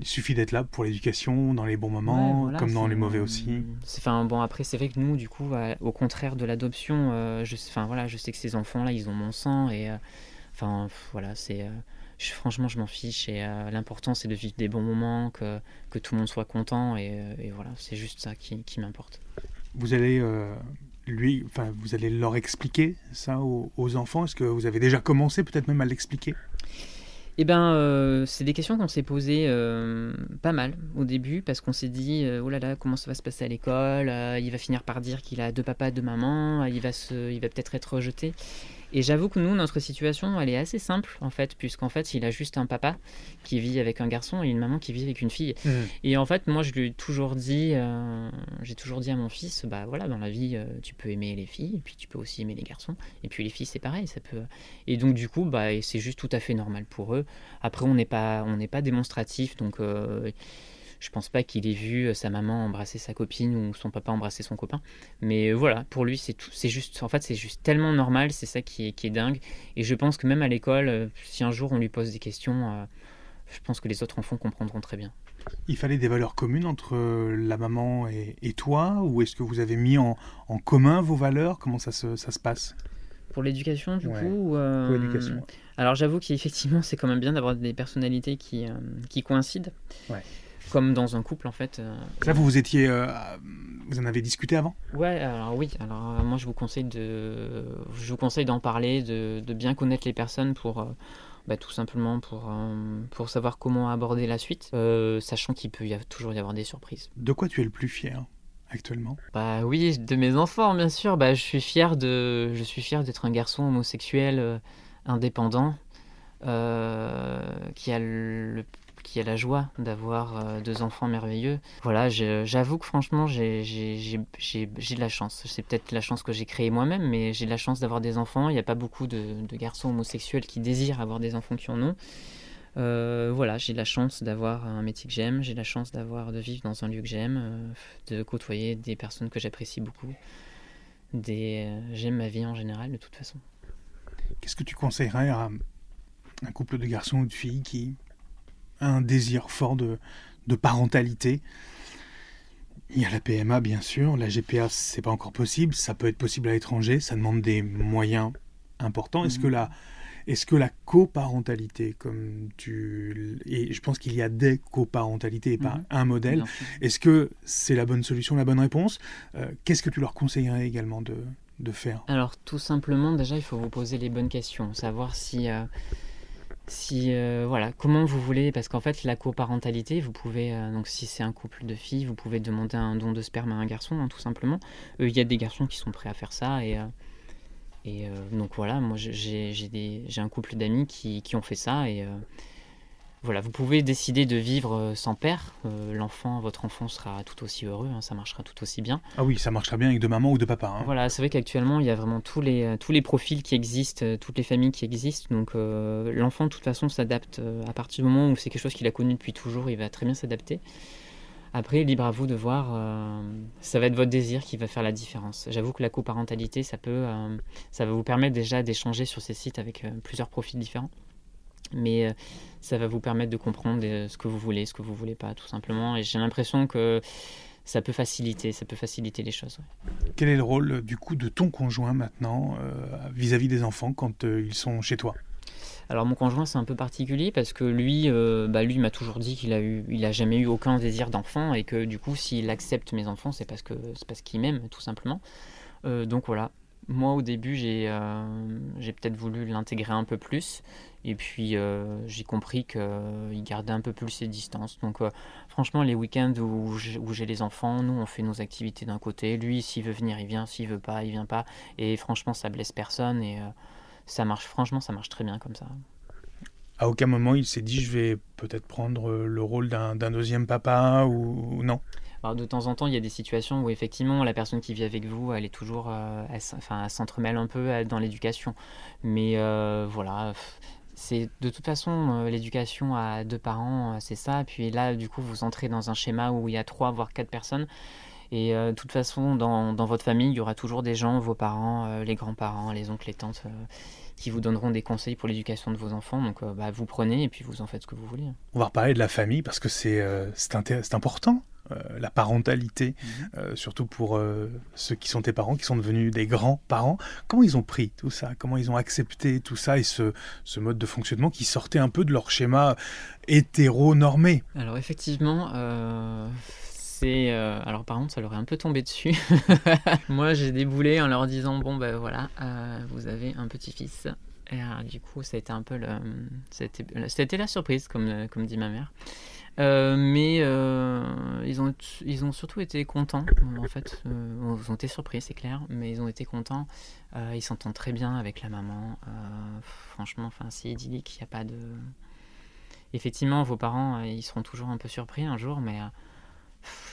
Speaker 1: Il suffit d'être là pour l'éducation, dans les bons moments, comme dans les mauvais aussi.
Speaker 2: Enfin bon, après c'est vrai que nous, du coup, au contraire de l'adoption, euh, je, voilà, je sais que ces enfants-là, ils ont mon sang et, euh, enfin voilà, c'est, euh, franchement, je m'en fiche et l'important c'est de vivre des bons moments, que, que tout le monde soit content et, voilà, c'est juste ça qui, qui m'importe.
Speaker 1: Vous allez lui, enfin, vous allez leur expliquer ça aux, aux enfants? Est-ce que vous avez déjà commencé peut-être même à l'expliquer?
Speaker 2: Eh ben, euh, c'est des questions qu'on s'est posées euh, pas mal au début parce qu'on s'est dit euh, oh là là comment ça va se passer à l'école? Il va finir par dire qu'il a deux papas deux mamans il va se il va peut-être être rejeté et j'avoue que nous, notre situation, elle est assez simple, en fait, puisqu'en fait, il a juste un papa qui vit avec un garçon et une maman qui vit avec une fille. Mmh. Et en fait, moi, je lui ai toujours dit, euh, j'ai toujours dit à mon fils, bah voilà, dans la vie, euh, tu peux aimer les filles, et puis tu peux aussi aimer les garçons. Et puis les filles, c'est pareil, ça peut. Et donc, du coup, bah, c'est juste tout à fait normal pour eux. Après, on n'est pas, on n'est pas démonstratif, donc. Euh, je pense pas qu'il ait vu euh, sa maman embrasser sa copine ou son papa embrasser son copain. Mais euh, voilà, pour lui, c'est c'est juste, en fait, c'est juste tellement normal, c'est ça qui est, qui est dingue. Et je pense que même à l'école, euh, si un jour on lui pose des questions, je pense que les autres enfants comprendront très bien.
Speaker 1: Il fallait des valeurs communes entre la maman et, toi Ou est-ce que vous avez mis en, en, commun vos valeurs? Comment ça se, ça se passe?
Speaker 2: Pour l'éducation, du coup Pour l'éducation. Alors j'avoue qu'effectivement, c'est quand même bien d'avoir des personnalités qui, qui coïncident. Ouais comme dans un couple en fait.
Speaker 1: Euh, Là, vous vous étiez, euh, vous en avez discuté avant?
Speaker 2: Ouais, alors oui. Alors euh, moi, je vous conseille de, je vous conseille d'en parler, de, de, bien connaître les personnes pour, bah, tout simplement pour, pour savoir comment aborder la suite, sachant qu'il peut y avoir, toujours y avoir des surprises.
Speaker 1: De quoi tu es le plus fier actuellement?
Speaker 2: Bah oui, de mes enfants, bien sûr. Bah, je suis fier de, je suis fier d'être un garçon homosexuel indépendant. qui a le qui a la joie d'avoir euh, deux enfants merveilleux. Voilà, j'avoue que franchement, j'ai de la chance. C'est peut-être la chance que j'ai créée moi-même, mais j'ai de la chance d'avoir des enfants. Il n'y a pas beaucoup de, garçons homosexuels qui désirent avoir des enfants qui en ont. Euh, voilà, j'ai la chance d'avoir un métier que j'aime, j'ai la chance d'avoir de vivre dans un lieu que j'aime, euh, de côtoyer des personnes que j'apprécie beaucoup. J'aime ma vie en général de toute façon.
Speaker 1: Qu'est-ce que tu conseillerais à un couple de garçons ou de filles qui un désir fort de, parentalité. Il y a la PMA, bien sûr. La GPA, c'est pas encore possible. Ça peut être possible à l'étranger. Ça demande des moyens importants. Est-ce que mhm. la, est-ce que la coparentalité, comme tu, et je pense qu'il y a des coparentalités et pas mhm. un modèle. Est-ce que c'est la bonne solution, la bonne réponse? Euh, Qu'est-ce que tu leur conseillerais également de, faire?
Speaker 2: Alors, tout simplement, déjà, il faut vous poser les bonnes questions, savoir si euh, si euh, voilà comment vous voulez parce qu'en fait la coparentalité vous pouvez euh, donc si c'est un couple de filles vous pouvez demander un don de sperme à un garçon hein, tout simplement. Il y a des garçons qui sont prêts à faire ça et euh, et donc voilà moi j'ai j'ai un couple d'amis qui, qui, ont fait ça et voilà, vous pouvez décider de vivre euh, sans père. Euh, l'enfant, votre enfant sera tout aussi heureux, hein, ça marchera tout aussi bien.
Speaker 1: Ah oui, ça marchera bien avec de maman ou de papa. Hein.
Speaker 2: Voilà, c'est vrai qu'actuellement, il y a vraiment tous les, euh, tous les profils qui existent, toutes les familles qui existent. Donc l'enfant, de toute façon, s'adapte à partir du moment où c'est quelque chose qu'il a connu depuis toujours, il va très bien s'adapter. Après, libre à vous de voir, euh, ça va être votre désir qui va faire la différence. J'avoue que la coparentalité, ça peut, ça va vous permettre déjà d'échanger sur ces sites avec plusieurs profils différents. Mais ça va vous permettre de comprendre ce que vous voulez, ce que vous voulez pas, tout simplement. Et j'ai l'impression que ça peut faciliter, ça peut faciliter les choses.
Speaker 1: Quel est le rôle du coup de ton conjoint maintenant vis-à-vis des enfants quand ils sont chez toi?
Speaker 2: Alors mon conjoint c'est un peu particulier parce que lui, euh, bah, lui m'a toujours dit qu'il a eu, il a jamais eu aucun désir d'enfant et que du coup s'il accepte mes enfants c'est parce que c'est parce qu'il m'aime tout simplement. Euh, donc voilà. Moi au début j'ai euh, j'ai peut-être voulu l'intégrer un peu plus et puis j'ai compris qu'il gardait un peu plus ses distances. Donc franchement les week-ends où j'ai les enfants, nous on fait nos activités d'un côté. Lui s'il veut venir il vient, s'il veut pas il vient pas. Et franchement ça blesse personne et ça marche, franchement, ça marche très bien comme ça.
Speaker 1: À aucun moment il s'est dit je vais peut-être prendre euh, le rôle d'un deuxième papa ou, non?
Speaker 2: Alors, de temps en temps, il y a des situations où effectivement la personne qui vit avec vous, elle est toujours, euh, enfin, s'entremêle un peu dans l'éducation. Mais euh, voilà, c'est de toute façon l'éducation à deux parents, c'est ça. Puis là, du coup, vous entrez dans un schéma où il y a trois voire quatre personnes. Et de toute façon, dans, dans, votre famille, il y aura toujours des gens, vos parents, les grands-parents, les oncles, les tantes, qui vous donneront des conseils pour l'éducation de vos enfants. Donc euh, bah, vous prenez et puis vous en faites ce que vous voulez.
Speaker 1: On va reparler de la famille parce que euh, c'est important. Euh, la parentalité, mhm. surtout pour ceux qui sont tes parents, qui sont devenus des grands-parents. Comment ils ont pris tout ça? Comment ils ont accepté tout ça et ce, ce mode de fonctionnement qui sortait un peu de leur schéma hétéro-normé?
Speaker 2: Alors effectivement, euh, alors par contre, ça leur est un peu tombé dessus. Moi, j'ai déboulé en leur disant bon ben voilà, euh, vous avez un petit-fils. Et euh, du coup, ça a été un peu le, c'était la surprise, comme comme dit ma mère. Mais ils ont ils ont surtout été contents. En fait, ils ont été surpris, c'est clair, mais ils ont été contents. ils s'entendent très bien avec la maman. franchement, c'est idyllique. Il n'y a pas de effectivement, vos parents, ils seront toujours un peu surpris un jour, mais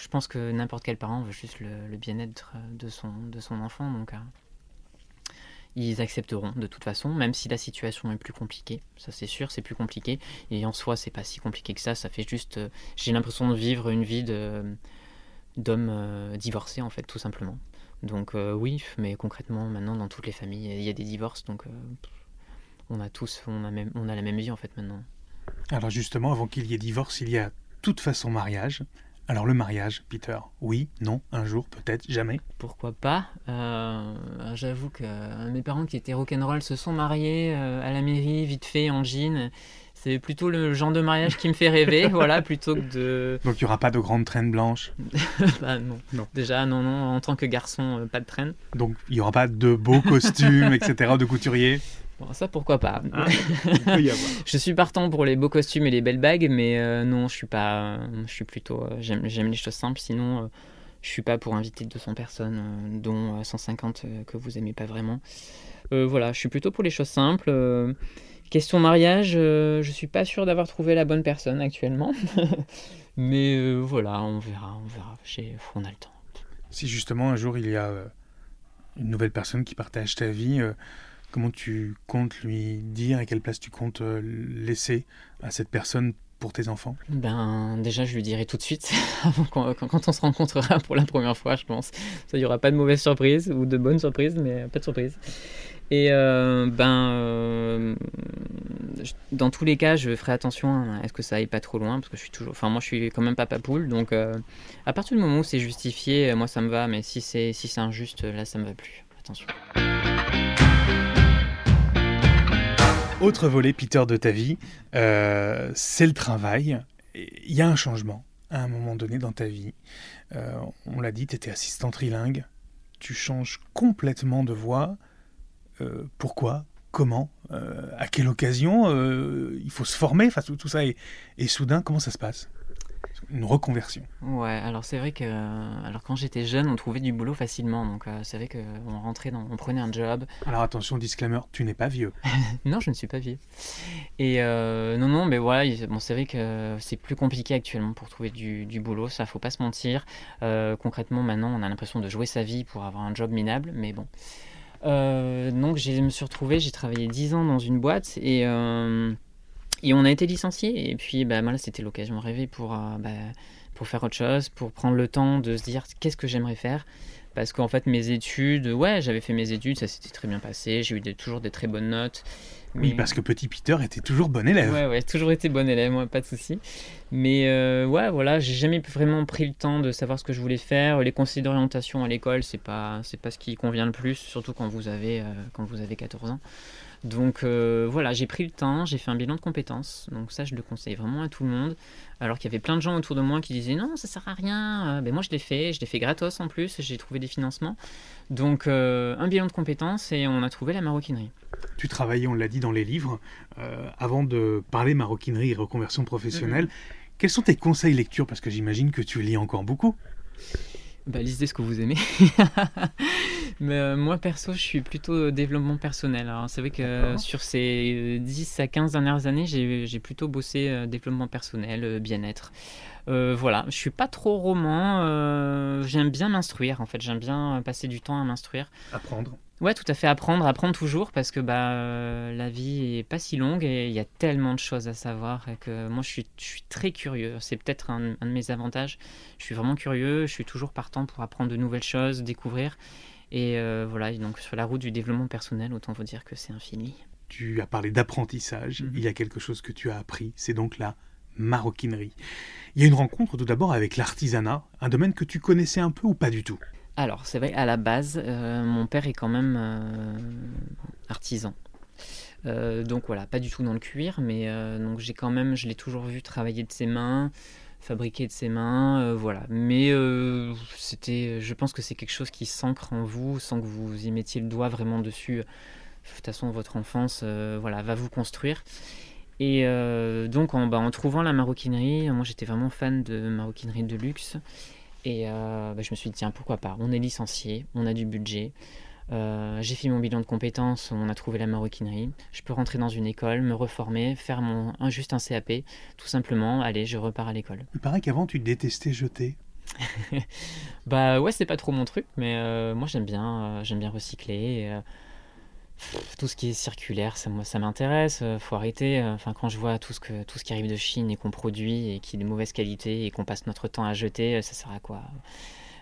Speaker 2: je pense que n'importe quel parent veut juste le, bien-être de son, de son enfant, donc euh, ils accepteront de toute façon, même si la situation est plus compliquée. Ça c'est sûr, c'est plus compliqué. Et en soi, c'est pas si compliqué que ça. Ça fait juste, euh, j'ai l'impression de vivre une vie d'homme euh, divorcé en fait, tout simplement. Donc oui, mais concrètement, maintenant dans toutes les familles, il y a des divorces, donc on a tous, on a on a la même vie en fait maintenant.
Speaker 1: Alors justement, avant qu'il y ait divorce, il y a toute façon mariage. Alors le mariage, Peter, oui, non, un jour, peut-être, jamais
Speaker 2: Pourquoi pas euh, J'avoue que mes parents qui étaient rock'n'roll se sont mariés euh, à la mairie, vite fait, en jean. C'est plutôt le genre de mariage qui me fait rêver, voilà, plutôt que de...
Speaker 1: Donc il n'y aura pas de grande traîne blanche
Speaker 2: Bah non. non. Déjà, non, non, en tant que garçon, euh, pas de traîne.
Speaker 1: Donc il n'y aura pas de beaux costumes, etc., de couturier
Speaker 2: Bon, ça pourquoi pas. Ah, je suis partant pour les beaux costumes et les belles bagues, mais euh, non, je suis pas. je suis plutôt. Euh, j'aime, les choses simples. Sinon, euh, je suis pas pour inviter 200 personnes, dont 150 que vous aimez pas vraiment. voilà, je suis plutôt pour les choses simples. question mariage, je suis pas sûr d'avoir trouvé la bonne personne actuellement, mais voilà, on verra, on verra. on a le temps.
Speaker 1: Si justement un jour il y a une nouvelle personne qui partage ta vie Comment tu comptes lui dire et quelle place tu comptes euh, laisser à cette personne pour tes enfants?
Speaker 2: Ben déjà je lui dirai tout de suite quand, on se rencontrera pour la première fois, je pense. Ça il y aura pas de mauvaise surprise ou de bonne surprise, mais pas de surprise. Et euh, ben euh, dans tous les cas, je ferai attention à ce que ça aille pas trop loin parce que je suis toujours, enfin moi je suis quand même papa poule, donc à partir du moment où c'est justifié, moi ça me va, mais si c'est si c'est injuste, là ça me va plus. Attention.
Speaker 1: Autre volet, Peter, de ta vie, euh, c'est le travail. Il y a un changement à un moment donné dans ta vie. Euh, on l'a dit, tu étais assistant trilingue. Tu changes complètement de voix. Euh, pourquoi? Comment? À quelle occasion? Il faut se former Enfin, tout, tout ça et soudain, comment ça se passe? Une reconversion.
Speaker 2: Ouais, alors c'est vrai que alors quand j'étais jeune, on trouvait du boulot facilement, donc euh, c'est vrai qu'on rentrait dans, on prenait un job.
Speaker 1: Alors attention, disclaimer, tu n'es pas vieux.
Speaker 2: non, je ne suis pas vieux. Et euh, non, non, mais voilà, bon, c'est vrai que c'est plus compliqué actuellement pour trouver du, du boulot, ça faut pas se mentir. Euh, concrètement, maintenant, on a l'impression de jouer sa vie pour avoir un job minable, mais bon. donc je me suis retrouvé, j'ai travaillé 10 ans dans une boîte et Et on a été licencié. Et puis, bah, là, c'était l'occasion rêvée pour, euh, bah, pour faire autre chose, pour prendre le temps de se dire qu'est-ce que j'aimerais faire? Parce qu'en fait, mes études, ouais, j'avais fait mes études, ça s'était très bien passé. J'ai eu des, toujours des très bonnes notes.
Speaker 1: Oui, parce que petit Peter était toujours bon élève.
Speaker 2: Ouais, ouais, toujours été bon élève, moi, pas de souci. Mais euh, ouais, voilà, j'ai jamais vraiment pris le temps de savoir ce que je voulais faire. Les conseils d'orientation à l'école, c'est pas, c'est pas ce qui convient le plus, surtout quand vous avez, euh, quand vous avez 14 ans. Donc euh, voilà, j'ai pris le temps, j'ai fait un bilan de compétences. Donc ça, je le conseille vraiment à tout le monde. Alors qu'il y avait plein de gens autour de moi qui disaient non, ça sert à rien. Euh, ben moi, je l'ai fait, je l'ai fait gratos en plus, j'ai trouvé des financements. Donc euh, un bilan de compétences et on a trouvé la maroquinerie.
Speaker 1: Tu travaillais, on l'a dit dans les livres, avant de parler maroquinerie et reconversion professionnelle. Mhm. Quels sont tes conseils lecture? Parce que j'imagine que tu lis encore beaucoup.
Speaker 2: Bah, lisez ce que vous aimez. Mais euh, moi, perso, je suis plutôt développement personnel. c'est vrai que sur ces 10 à 15 dernières années, j'ai plutôt bossé euh, développement personnel, euh, bien-être. voilà, je suis pas trop roman. j'aime bien m'instruire, en fait. J'aime bien passer du temps à m'instruire.
Speaker 1: Apprendre.
Speaker 2: Ouais, tout à fait. Apprendre, apprendre toujours, parce que bah, euh, la vie est pas si longue et il y a tellement de choses à savoir que moi, je suis, je suis très curieux. C'est peut-être un, de mes avantages. Je suis vraiment curieux. Je suis toujours partant pour apprendre de nouvelles choses, découvrir. Et euh, voilà, donc sur la route du développement personnel, autant vous dire que c'est infini.
Speaker 1: Tu as parlé d'apprentissage. Mhm. Il y a quelque chose que tu as appris. C'est donc la maroquinerie. Il y a une rencontre tout d'abord avec l'artisanat, un domaine que tu connaissais un peu ou pas du tout?
Speaker 2: Alors, c'est vrai, à la base, euh, mon père est quand même euh, artisan. Euh, donc voilà, pas du tout dans le cuir, mais donc j'ai quand même, je l'ai toujours vu travailler de ses mains, fabriquer de ses mains, voilà. Mais c'était, je pense que c'est quelque chose qui s'ancre en vous sans que vous y mettiez le doigt vraiment dessus. De toute façon, votre enfance, voilà, va vous construire. Et donc bah, en trouvant la maroquinerie, moi j'étais vraiment fan de maroquinerie de luxe. Et euh, bah, je me suis dit, tiens, pourquoi pas? On est licencié, on a du budget. Euh, j'ai fait mon bilan de compétences, on a trouvé la maroquinerie. Je peux rentrer dans une école, me reformer, faire mon, un, juste un CAP, tout simplement. Allez, je repars à l'école.
Speaker 1: Il paraît qu'avant, tu détestais jeter.
Speaker 2: bah ouais, c'est pas trop mon truc, mais euh, moi j'aime bien, j'aime bien recycler tout ce qui est circulaire, ça, moi, ça m'intéresse. Euh, faut arrêter. Euh, enfin, quand je vois tout ce, que, tout ce qui arrive de Chine et qu'on produit et qui est de mauvaise qualité et qu'on passe notre temps à jeter, euh, ça sert à quoi?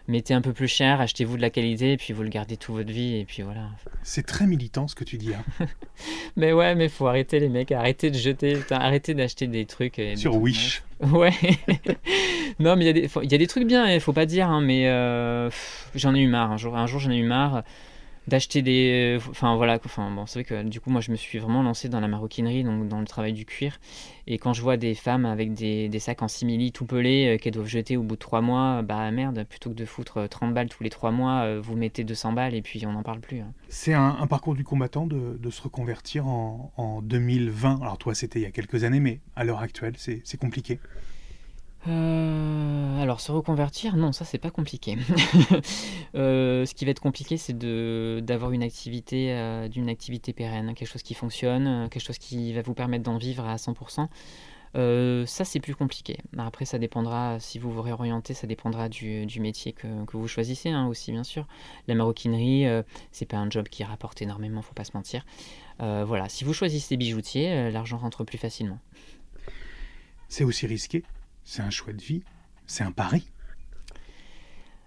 Speaker 2: Mettez un peu plus cher, achetez-vous de la qualité et puis vous le gardez toute votre vie et puis voilà.
Speaker 1: C'est très militant ce que tu dis. Hein.
Speaker 2: mais ouais, mais faut arrêter les mecs, arrêtez de jeter, arrêtez d'acheter des trucs.
Speaker 1: Sur Wish.
Speaker 2: Ouais. non, mais il y, y, a des trucs bien, il faut pas dire, hein, mais j'en ai eu marre. Un jour, un jour j'en ai eu marre d'acheter des enfin voilà enfin bon c'est vrai que du coup moi je me suis vraiment lancé dans la maroquinerie donc dans le travail du cuir. Et quand je vois des femmes avec des, des sacs en simili tout pelés euh, qu'elles doivent jeter au bout de trois mois bah merde plutôt que de foutre 30 balles tous les trois mois euh, vous mettez 200 balles et puis on n'en parle plus hein.
Speaker 1: c'est un, parcours du combattant de, de se reconvertir en, en 2020 alors toi c'était il y a quelques années mais à l'heure actuelle c'est compliqué
Speaker 2: euh, alors se reconvertir, non, ça c'est pas compliqué. Euh, ce qui va être compliqué, c'est d'avoir une activité, euh, d'une activité pérenne, quelque chose qui fonctionne, quelque chose qui va vous permettre d'en vivre à 100%. ça c'est plus compliqué. Après ça dépendra, si vous vous réorientez, ça dépendra du, métier que, vous choisissez hein, aussi bien sûr. La maroquinerie, c'est pas un job qui rapporte énormément, faut pas se mentir. voilà, si vous choisissez bijoutier, l'argent rentre plus facilement.
Speaker 1: C'est aussi risqué c'est un choix de vie, c'est un pari.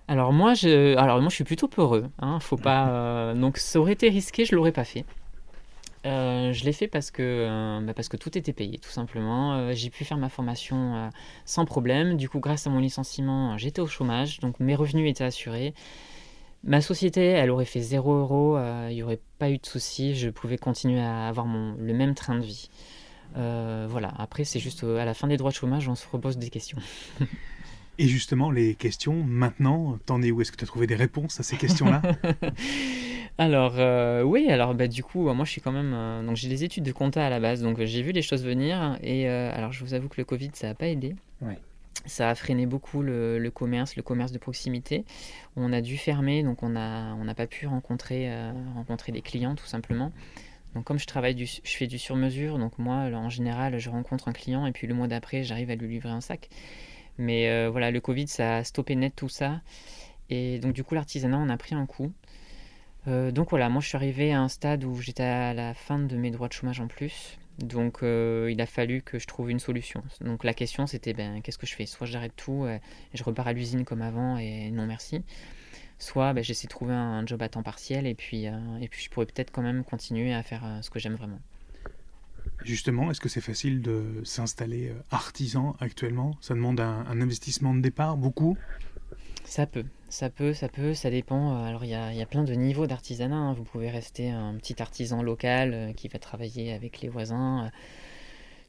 Speaker 2: Alors moi, je, alors moi, je suis plutôt peureux. Hein, faut pas. Euh, donc ça aurait été risqué, je l'aurais pas fait. Euh, je l'ai fait parce que, euh, bah, parce que tout était payé, tout simplement. j'ai pu faire ma formation sans problème. Du coup, grâce à mon licenciement, j'étais au chômage, donc mes revenus étaient assurés. Ma société, elle aurait fait 0 euros, il n'y aurait pas eu de souci, je pouvais continuer à avoir mon, le même train de vie. Euh, voilà, après, c'est juste euh, à la fin des droits de chômage, on se repose des questions.
Speaker 1: Et justement, les questions, maintenant, t'en es où? Est-ce que tu as trouvé des réponses à ces questions-là?
Speaker 2: Alors, euh, oui, alors bah, du coup, moi je suis quand même. donc j'ai des études de compta à la base, donc j'ai vu les choses venir. Et alors, je vous avoue que le Covid, ça n'a pas aidé. Ça a freiné beaucoup le, commerce, le commerce de proximité. On a dû fermer, donc on n'a on pas pu rencontrer, rencontrer des clients tout simplement. Donc comme je travaille, du, je fais du sur-mesure, donc moi en général je rencontre un client et puis le mois d'après j'arrive à lui livrer un sac. Mais euh, voilà, le Covid ça a stoppé net tout ça. Et donc du coup l'artisanat on a pris un coup. Euh, donc voilà, moi je suis arrivé à un stade où j'étais à la fin de mes droits de chômage en plus. Donc il a fallu que je trouve une solution. Donc la question c'était ben, qu'est-ce que je fais? Soit j'arrête tout je repars à l'usine comme avant et non merci. Soit ben, j'essaie de trouver un job à temps partiel et puis, et puis je pourrais peut-être quand même continuer à faire ce que j'aime vraiment.
Speaker 1: Justement, est-ce que c'est facile de s'installer artisan actuellement? Ça demande un, investissement de départ, beaucoup?
Speaker 2: Ça peut, ça peut, ça peut, ça dépend. Alors il y a, plein de niveaux d'artisanat. Hein. Vous pouvez rester un petit artisan local euh, qui va travailler avec les voisins.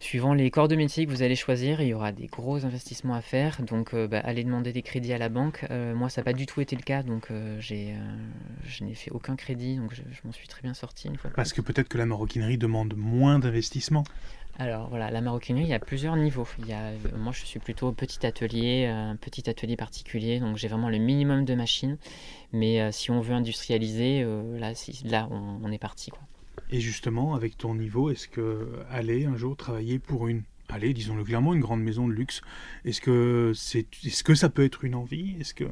Speaker 2: Euh, suivant les corps de métier que vous allez choisir, il y aura des gros investissements à faire. Donc, euh, bah, allez demander des crédits à la banque. moi, ça n'a pas du tout été le cas. Donc, j'ai, je n'ai fait aucun crédit. Donc, je, m'en suis très bien sorti. Une fois
Speaker 1: Parce que peut-être que la maroquinerie demande moins d'investissement.
Speaker 2: Alors voilà, la maroquinerie, il y a plusieurs niveaux. Il y a, moi, je suis plutôt petit atelier, un petit atelier particulier, donc j'ai vraiment le minimum de machines. Mais euh, si on veut industrialiser, euh, là, là on, est parti. Quoi.
Speaker 1: Et justement, avec ton niveau, est-ce que aller un jour travailler pour une, allez, disons-le clairement, une grande maison de luxe, est-ce que, c'est, est-ce que ça peut être une envie? Est-ce que...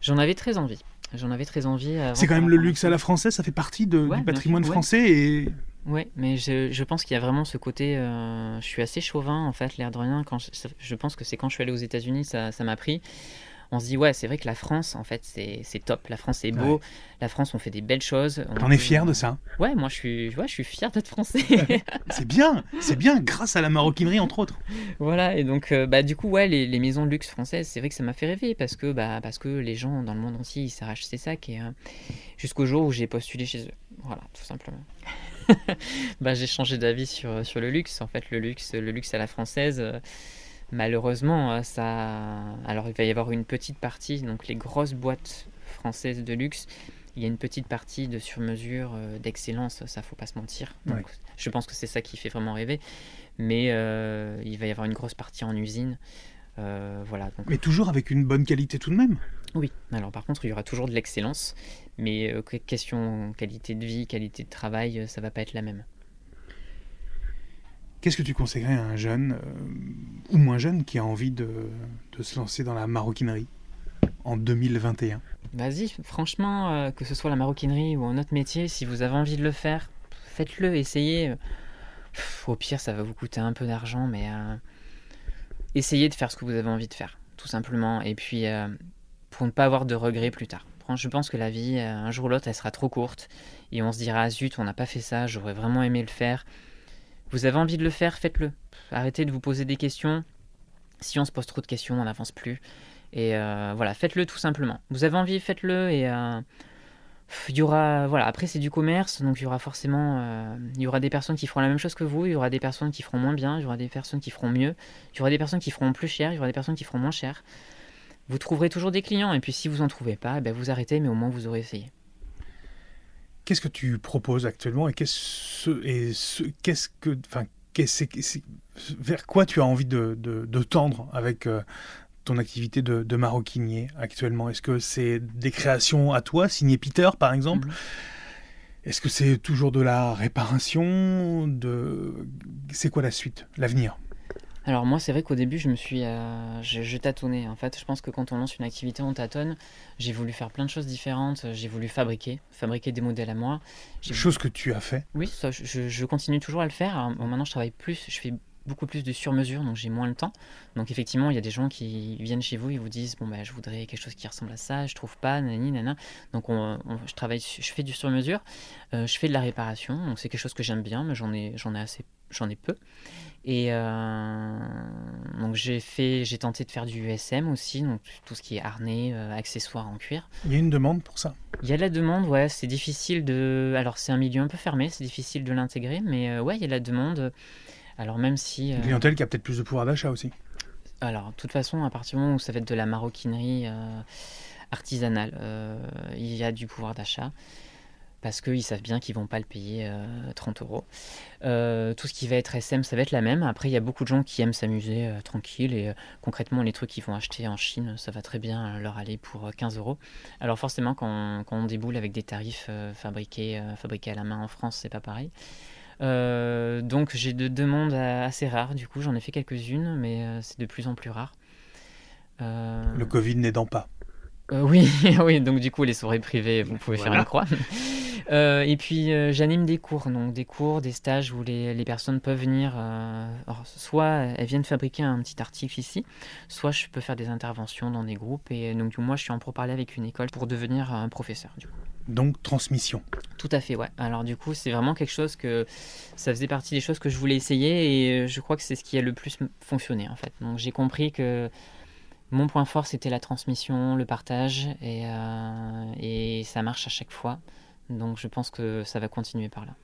Speaker 2: J'en avais très envie. J'en avais très envie.
Speaker 1: C'est quand même le luxe à la française, ça fait partie de, du patrimoine français et
Speaker 2: oui, mais je, je, pense qu'il y a vraiment ce côté. Euh, je suis assez chauvin, en fait, l'air de rien. Quand je, pense que c'est quand je suis allé aux États-Unis, ça m'a pris. On se dit, ouais, c'est vrai que la France, en fait, c'est top. La France, c'est beau. La France, on fait des belles choses.
Speaker 1: T'en es fier de ça?
Speaker 2: Ouais, moi, je suis, ouais, je suis fier d'être français.
Speaker 1: c'est bien, c'est bien, grâce à la maroquinerie, entre autres.
Speaker 2: Voilà, et donc, euh, bah, du coup, ouais, les, les, maisons de luxe françaises, c'est vrai que ça m'a fait rêver parce que, bah, parce que les gens dans le monde entier, ils s'arrachent ces sacs. Et, euh, jusqu'au jour où j'ai postulé chez eux. Voilà, tout simplement. bah, j'ai changé d'avis sur, sur le luxe. En fait, le luxe, le luxe à la française, euh, malheureusement, euh, ça. Alors, il va y avoir une petite partie, donc les grosses boîtes françaises de luxe. Il y a une petite partie de sur-mesure, euh, d'excellence, ça faut pas se mentir. Je pense que c'est ça qui fait vraiment rêver. Mais il va y avoir une grosse partie en usine. voilà,
Speaker 1: Mais toujours avec une bonne qualité tout de même
Speaker 2: Oui, alors par contre, il y aura toujours de l'excellence. Mais euh, question qualité de vie, qualité de travail, euh, ça va pas être la même.
Speaker 1: Qu'est-ce que tu conseillerais à un jeune, euh, ou moins jeune, qui a envie de, se lancer dans la maroquinerie en 2021
Speaker 2: Vas-y, franchement, que ce soit la maroquinerie ou un autre métier, si vous avez envie de le faire, faites-le, essayez. au pire, ça va vous coûter un peu d'argent, mais essayez de faire ce que vous avez envie de faire, tout simplement. Et puis, pour ne pas avoir de regrets plus tard je pense que la vie, euh, un jour ou l'autre, elle sera trop courte. Et on se dira, ah, zut, on n'a pas fait ça, j'aurais vraiment aimé le faire. Vous avez envie de le faire, faites-le. Arrêtez de vous poser des questions. Si on se pose trop de questions, on n'avance plus. Et euh, voilà, faites-le tout simplement. Vous avez envie, faites-le. Et euh, il y aura, voilà, après c'est du commerce, donc il y aura forcément, il y aura des personnes qui feront la même chose que vous, il y aura des personnes qui feront moins bien, il y aura des personnes qui feront mieux, il y aura des personnes qui feront plus cher, il y aura des personnes qui feront moins cher vous trouverez toujours des clients. Et puis si vous n'en trouvez pas, ben vous arrêtez, mais au moins vous aurez essayé.
Speaker 1: Qu'est-ce que tu proposes actuellement et qu'est-ce et ce, qu'est-ce que enfin qu'est-ce, vers quoi tu as envie de, de, tendre avec euh, ton activité de, de, maroquinier actuellement? Est-ce que c'est des créations à toi, signé Peter par exemple? Mhm. Est-ce que c'est toujours de la réparation de... C'est quoi la suite, l'avenir?
Speaker 2: Alors moi, c'est vrai qu'au début, je me suis, euh, je, tâtonnais. En fait, je pense que quand on lance une activité, on tâtonne. J'ai voulu faire plein de choses différentes. J'ai voulu fabriquer, fabriquer des modèles à moi.
Speaker 1: Chose que tu as fait.
Speaker 2: Oui, ça, je, continue toujours à le faire. maintenant, je travaille plus. Je fais beaucoup plus de sur-mesure, donc j'ai moins le temps. Donc effectivement, il y a des gens qui viennent chez vous et vous disent bon bah je voudrais quelque chose qui ressemble à ça, je trouve pas, nani nana. Donc on, je travaille, je fais du sur-mesure, euh, je fais de la réparation, donc c'est quelque chose que j'aime bien, mais j'en ai j'en ai assez, j'en ai peu. Et euh, donc j'ai fait, j'ai tenté de faire du USM aussi, donc tout ce qui est harnais, euh, accessoires en cuir.
Speaker 1: Il y a une demande pour ça?
Speaker 2: Il y a de la demande, ouais. C'est difficile de. Alors c'est un milieu un peu fermé, c'est difficile de l'intégrer, mais ouais, il y a de la demande. Alors même si.
Speaker 1: Une clientèle qui a peut-être plus de pouvoir d'achat aussi.
Speaker 2: Alors, de toute façon, à partir du moment où ça va être de la maroquinerie artisanale, il y a du pouvoir d'achat parce qu'ils savent bien qu'ils vont pas le payer 30 euh, euros. Euh, tout ce qui va être SM, ça va être la même. Après, il y a beaucoup de gens qui aiment s'amuser euh, tranquille et concrètement, les trucs qu'ils vont acheter en Chine, ça va très bien leur aller pour 15 euros. Alors forcément, quand, on déboule avec des tarifs fabriqués, fabriqués à la main en France, c'est pas pareil. Donc j'ai de demandes assez rares, du coup j'en ai fait quelques-unes, mais c'est de plus en plus rare.
Speaker 1: Le Covid n'aidant pas.
Speaker 2: oui, oui, donc du coup les soirées privées, vous pouvez faire une croix. Euh, et puis euh, j'anime des cours, donc des cours, des stages où les, les personnes peuvent venir. soit elles viennent fabriquer un petit article ici, soit je peux faire des interventions dans des groupes. Et donc moi je suis en pro parler avec une école pour devenir un professeur. Du coup.
Speaker 1: Donc transmission.
Speaker 2: Tout à fait, ouais. Alors du coup, c'est vraiment quelque chose que ça faisait partie des choses que je voulais essayer et je crois que c'est ce qui a le plus fonctionné en fait. Donc j'ai compris que mon point fort c'était la transmission, le partage et, euh, et ça marche à chaque fois. Donc je pense que ça va continuer par là.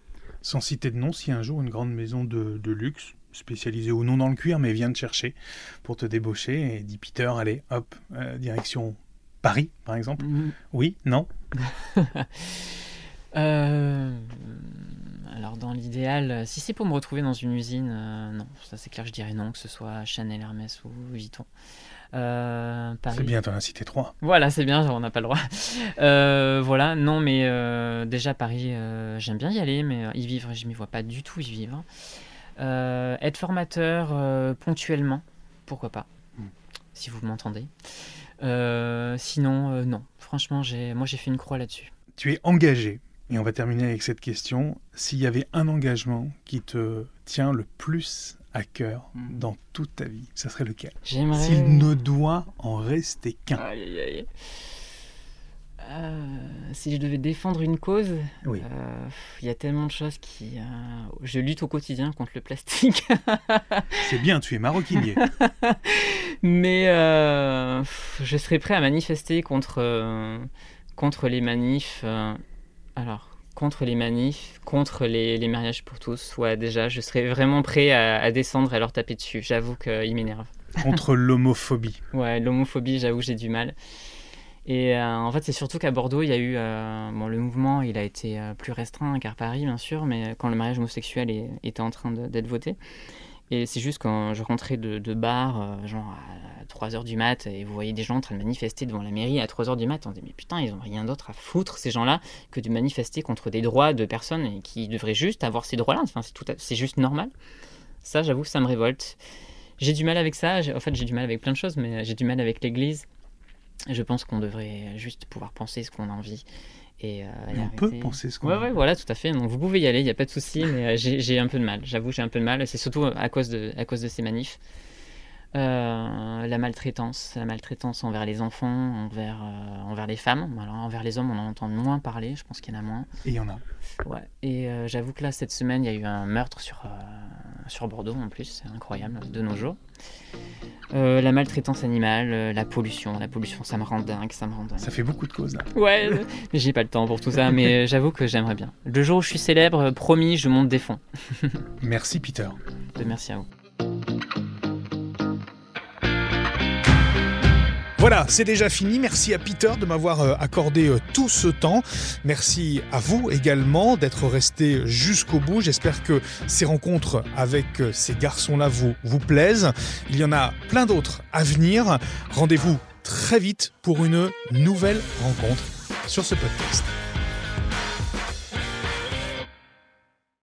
Speaker 1: Sans citer de nom, si un jour une grande maison de, luxe spécialisée ou non dans le cuir, mais vient te chercher pour te débaucher et dit Peter, allez, hop, euh, direction Paris, par exemple mm. Oui Non
Speaker 2: euh, Alors, dans l'idéal, si c'est pour me retrouver dans une usine, euh, non, ça c'est clair, je dirais non, que ce soit Chanel, Hermès ou Vuitton.
Speaker 1: Euh, c'est bien, t'en as cité trois.
Speaker 2: Voilà, c'est bien, on n'a pas le droit. voilà, non, mais déjà Paris, j'aime bien y aller, mais y vivre, je m'y vois pas du tout y vivre. être formateur ponctuellement, pourquoi pas, hmm. si vous m'entendez. Euh, sinon, euh, non. Franchement, moi, j'ai fait une croix là-dessus.
Speaker 1: Tu es engagé. Et on va terminer avec cette question. S'il y avait un engagement qui te tient le plus à cœur hmm. dans toute ta vie, ça serait lequel? S'il ne doit en rester qu'un. Aïe, aïe.
Speaker 2: Euh, si je devais défendre une cause,
Speaker 1: oui.
Speaker 2: Euh, il y a tellement de choses qui. Euh, je lutte au quotidien contre le plastique.
Speaker 1: C'est bien, tu es maroquinier.
Speaker 2: Mais je serais prêt à manifester contre, contre les manifs. alors, contre les manifs, contre les, les, mariages pour tous. Ouais, déjà, je serais vraiment prêt à, à descendre et leur taper dessus. J'avoue qu'il m'énerve.
Speaker 1: contre l'homophobie.
Speaker 2: Ouais, l'homophobie, j'avoue, j'ai du mal. Et euh, en fait, c'est surtout qu'à Bordeaux, il y a eu. Euh, bon, le mouvement, il a été euh, plus restreint qu'à Paris, bien sûr, mais quand le mariage homosexuel était en train d'être voté. Et c'est juste quand je rentrais de, bar, genre à 3h du mat, et vous voyez des gens en train de manifester devant la mairie à 3h du mat, on se dit, mais putain, ils ont rien d'autre à foutre, ces gens-là, que de manifester contre des droits de personnes qui devraient juste avoir ces droits-là. Enfin, c'est juste normal. Ça, j'avoue, ça me révolte. J'ai du mal avec ça. En fait, j'ai du mal avec plein de choses, mais j'ai du mal avec l'Église je pense qu'on devrait juste pouvoir penser ce qu'on a envie. Et, euh,
Speaker 1: on peut penser ce qu'on
Speaker 2: ouais, ouais, voilà, tout à fait. Donc vous pouvez y aller, il n'y a pas de souci, mais euh, j'ai un peu de mal. J'avoue, j'ai un peu de mal. C'est surtout à cause de, à cause de ces manifs. Euh, la maltraitance, la maltraitance envers les enfants, envers, envers les femmes. Alors, envers les hommes, on en entend moins parler, je pense qu'il y en a moins.
Speaker 1: Et il y en a.
Speaker 2: Ouais. Et j'avoue que là, cette semaine, il y a eu un meurtre sur, sur Bordeaux en plus, c'est incroyable, de nos jours. Euh, la maltraitance animale, euh, la pollution. La pollution, ça me rend dingue, ça me rend dingue.
Speaker 1: Ça fait beaucoup de causes là.
Speaker 2: Ouais, mais j'ai pas le temps pour tout ça, mais j'avoue que j'aimerais bien. Le jour où je suis célèbre, promis, je monte des fonds.
Speaker 1: Merci Peter.
Speaker 2: Merci à vous.
Speaker 1: Voilà, c'est déjà fini. Merci à Peter de m'avoir euh, accordé euh, tout ce temps. Merci à vous également d'être resté jusqu'au bout. J'espère que ces rencontres avec euh, ces garçons-là vous, vous plaisent. Il y en a plein d'autres à venir. Rendez-vous très vite pour une nouvelle rencontre sur ce podcast.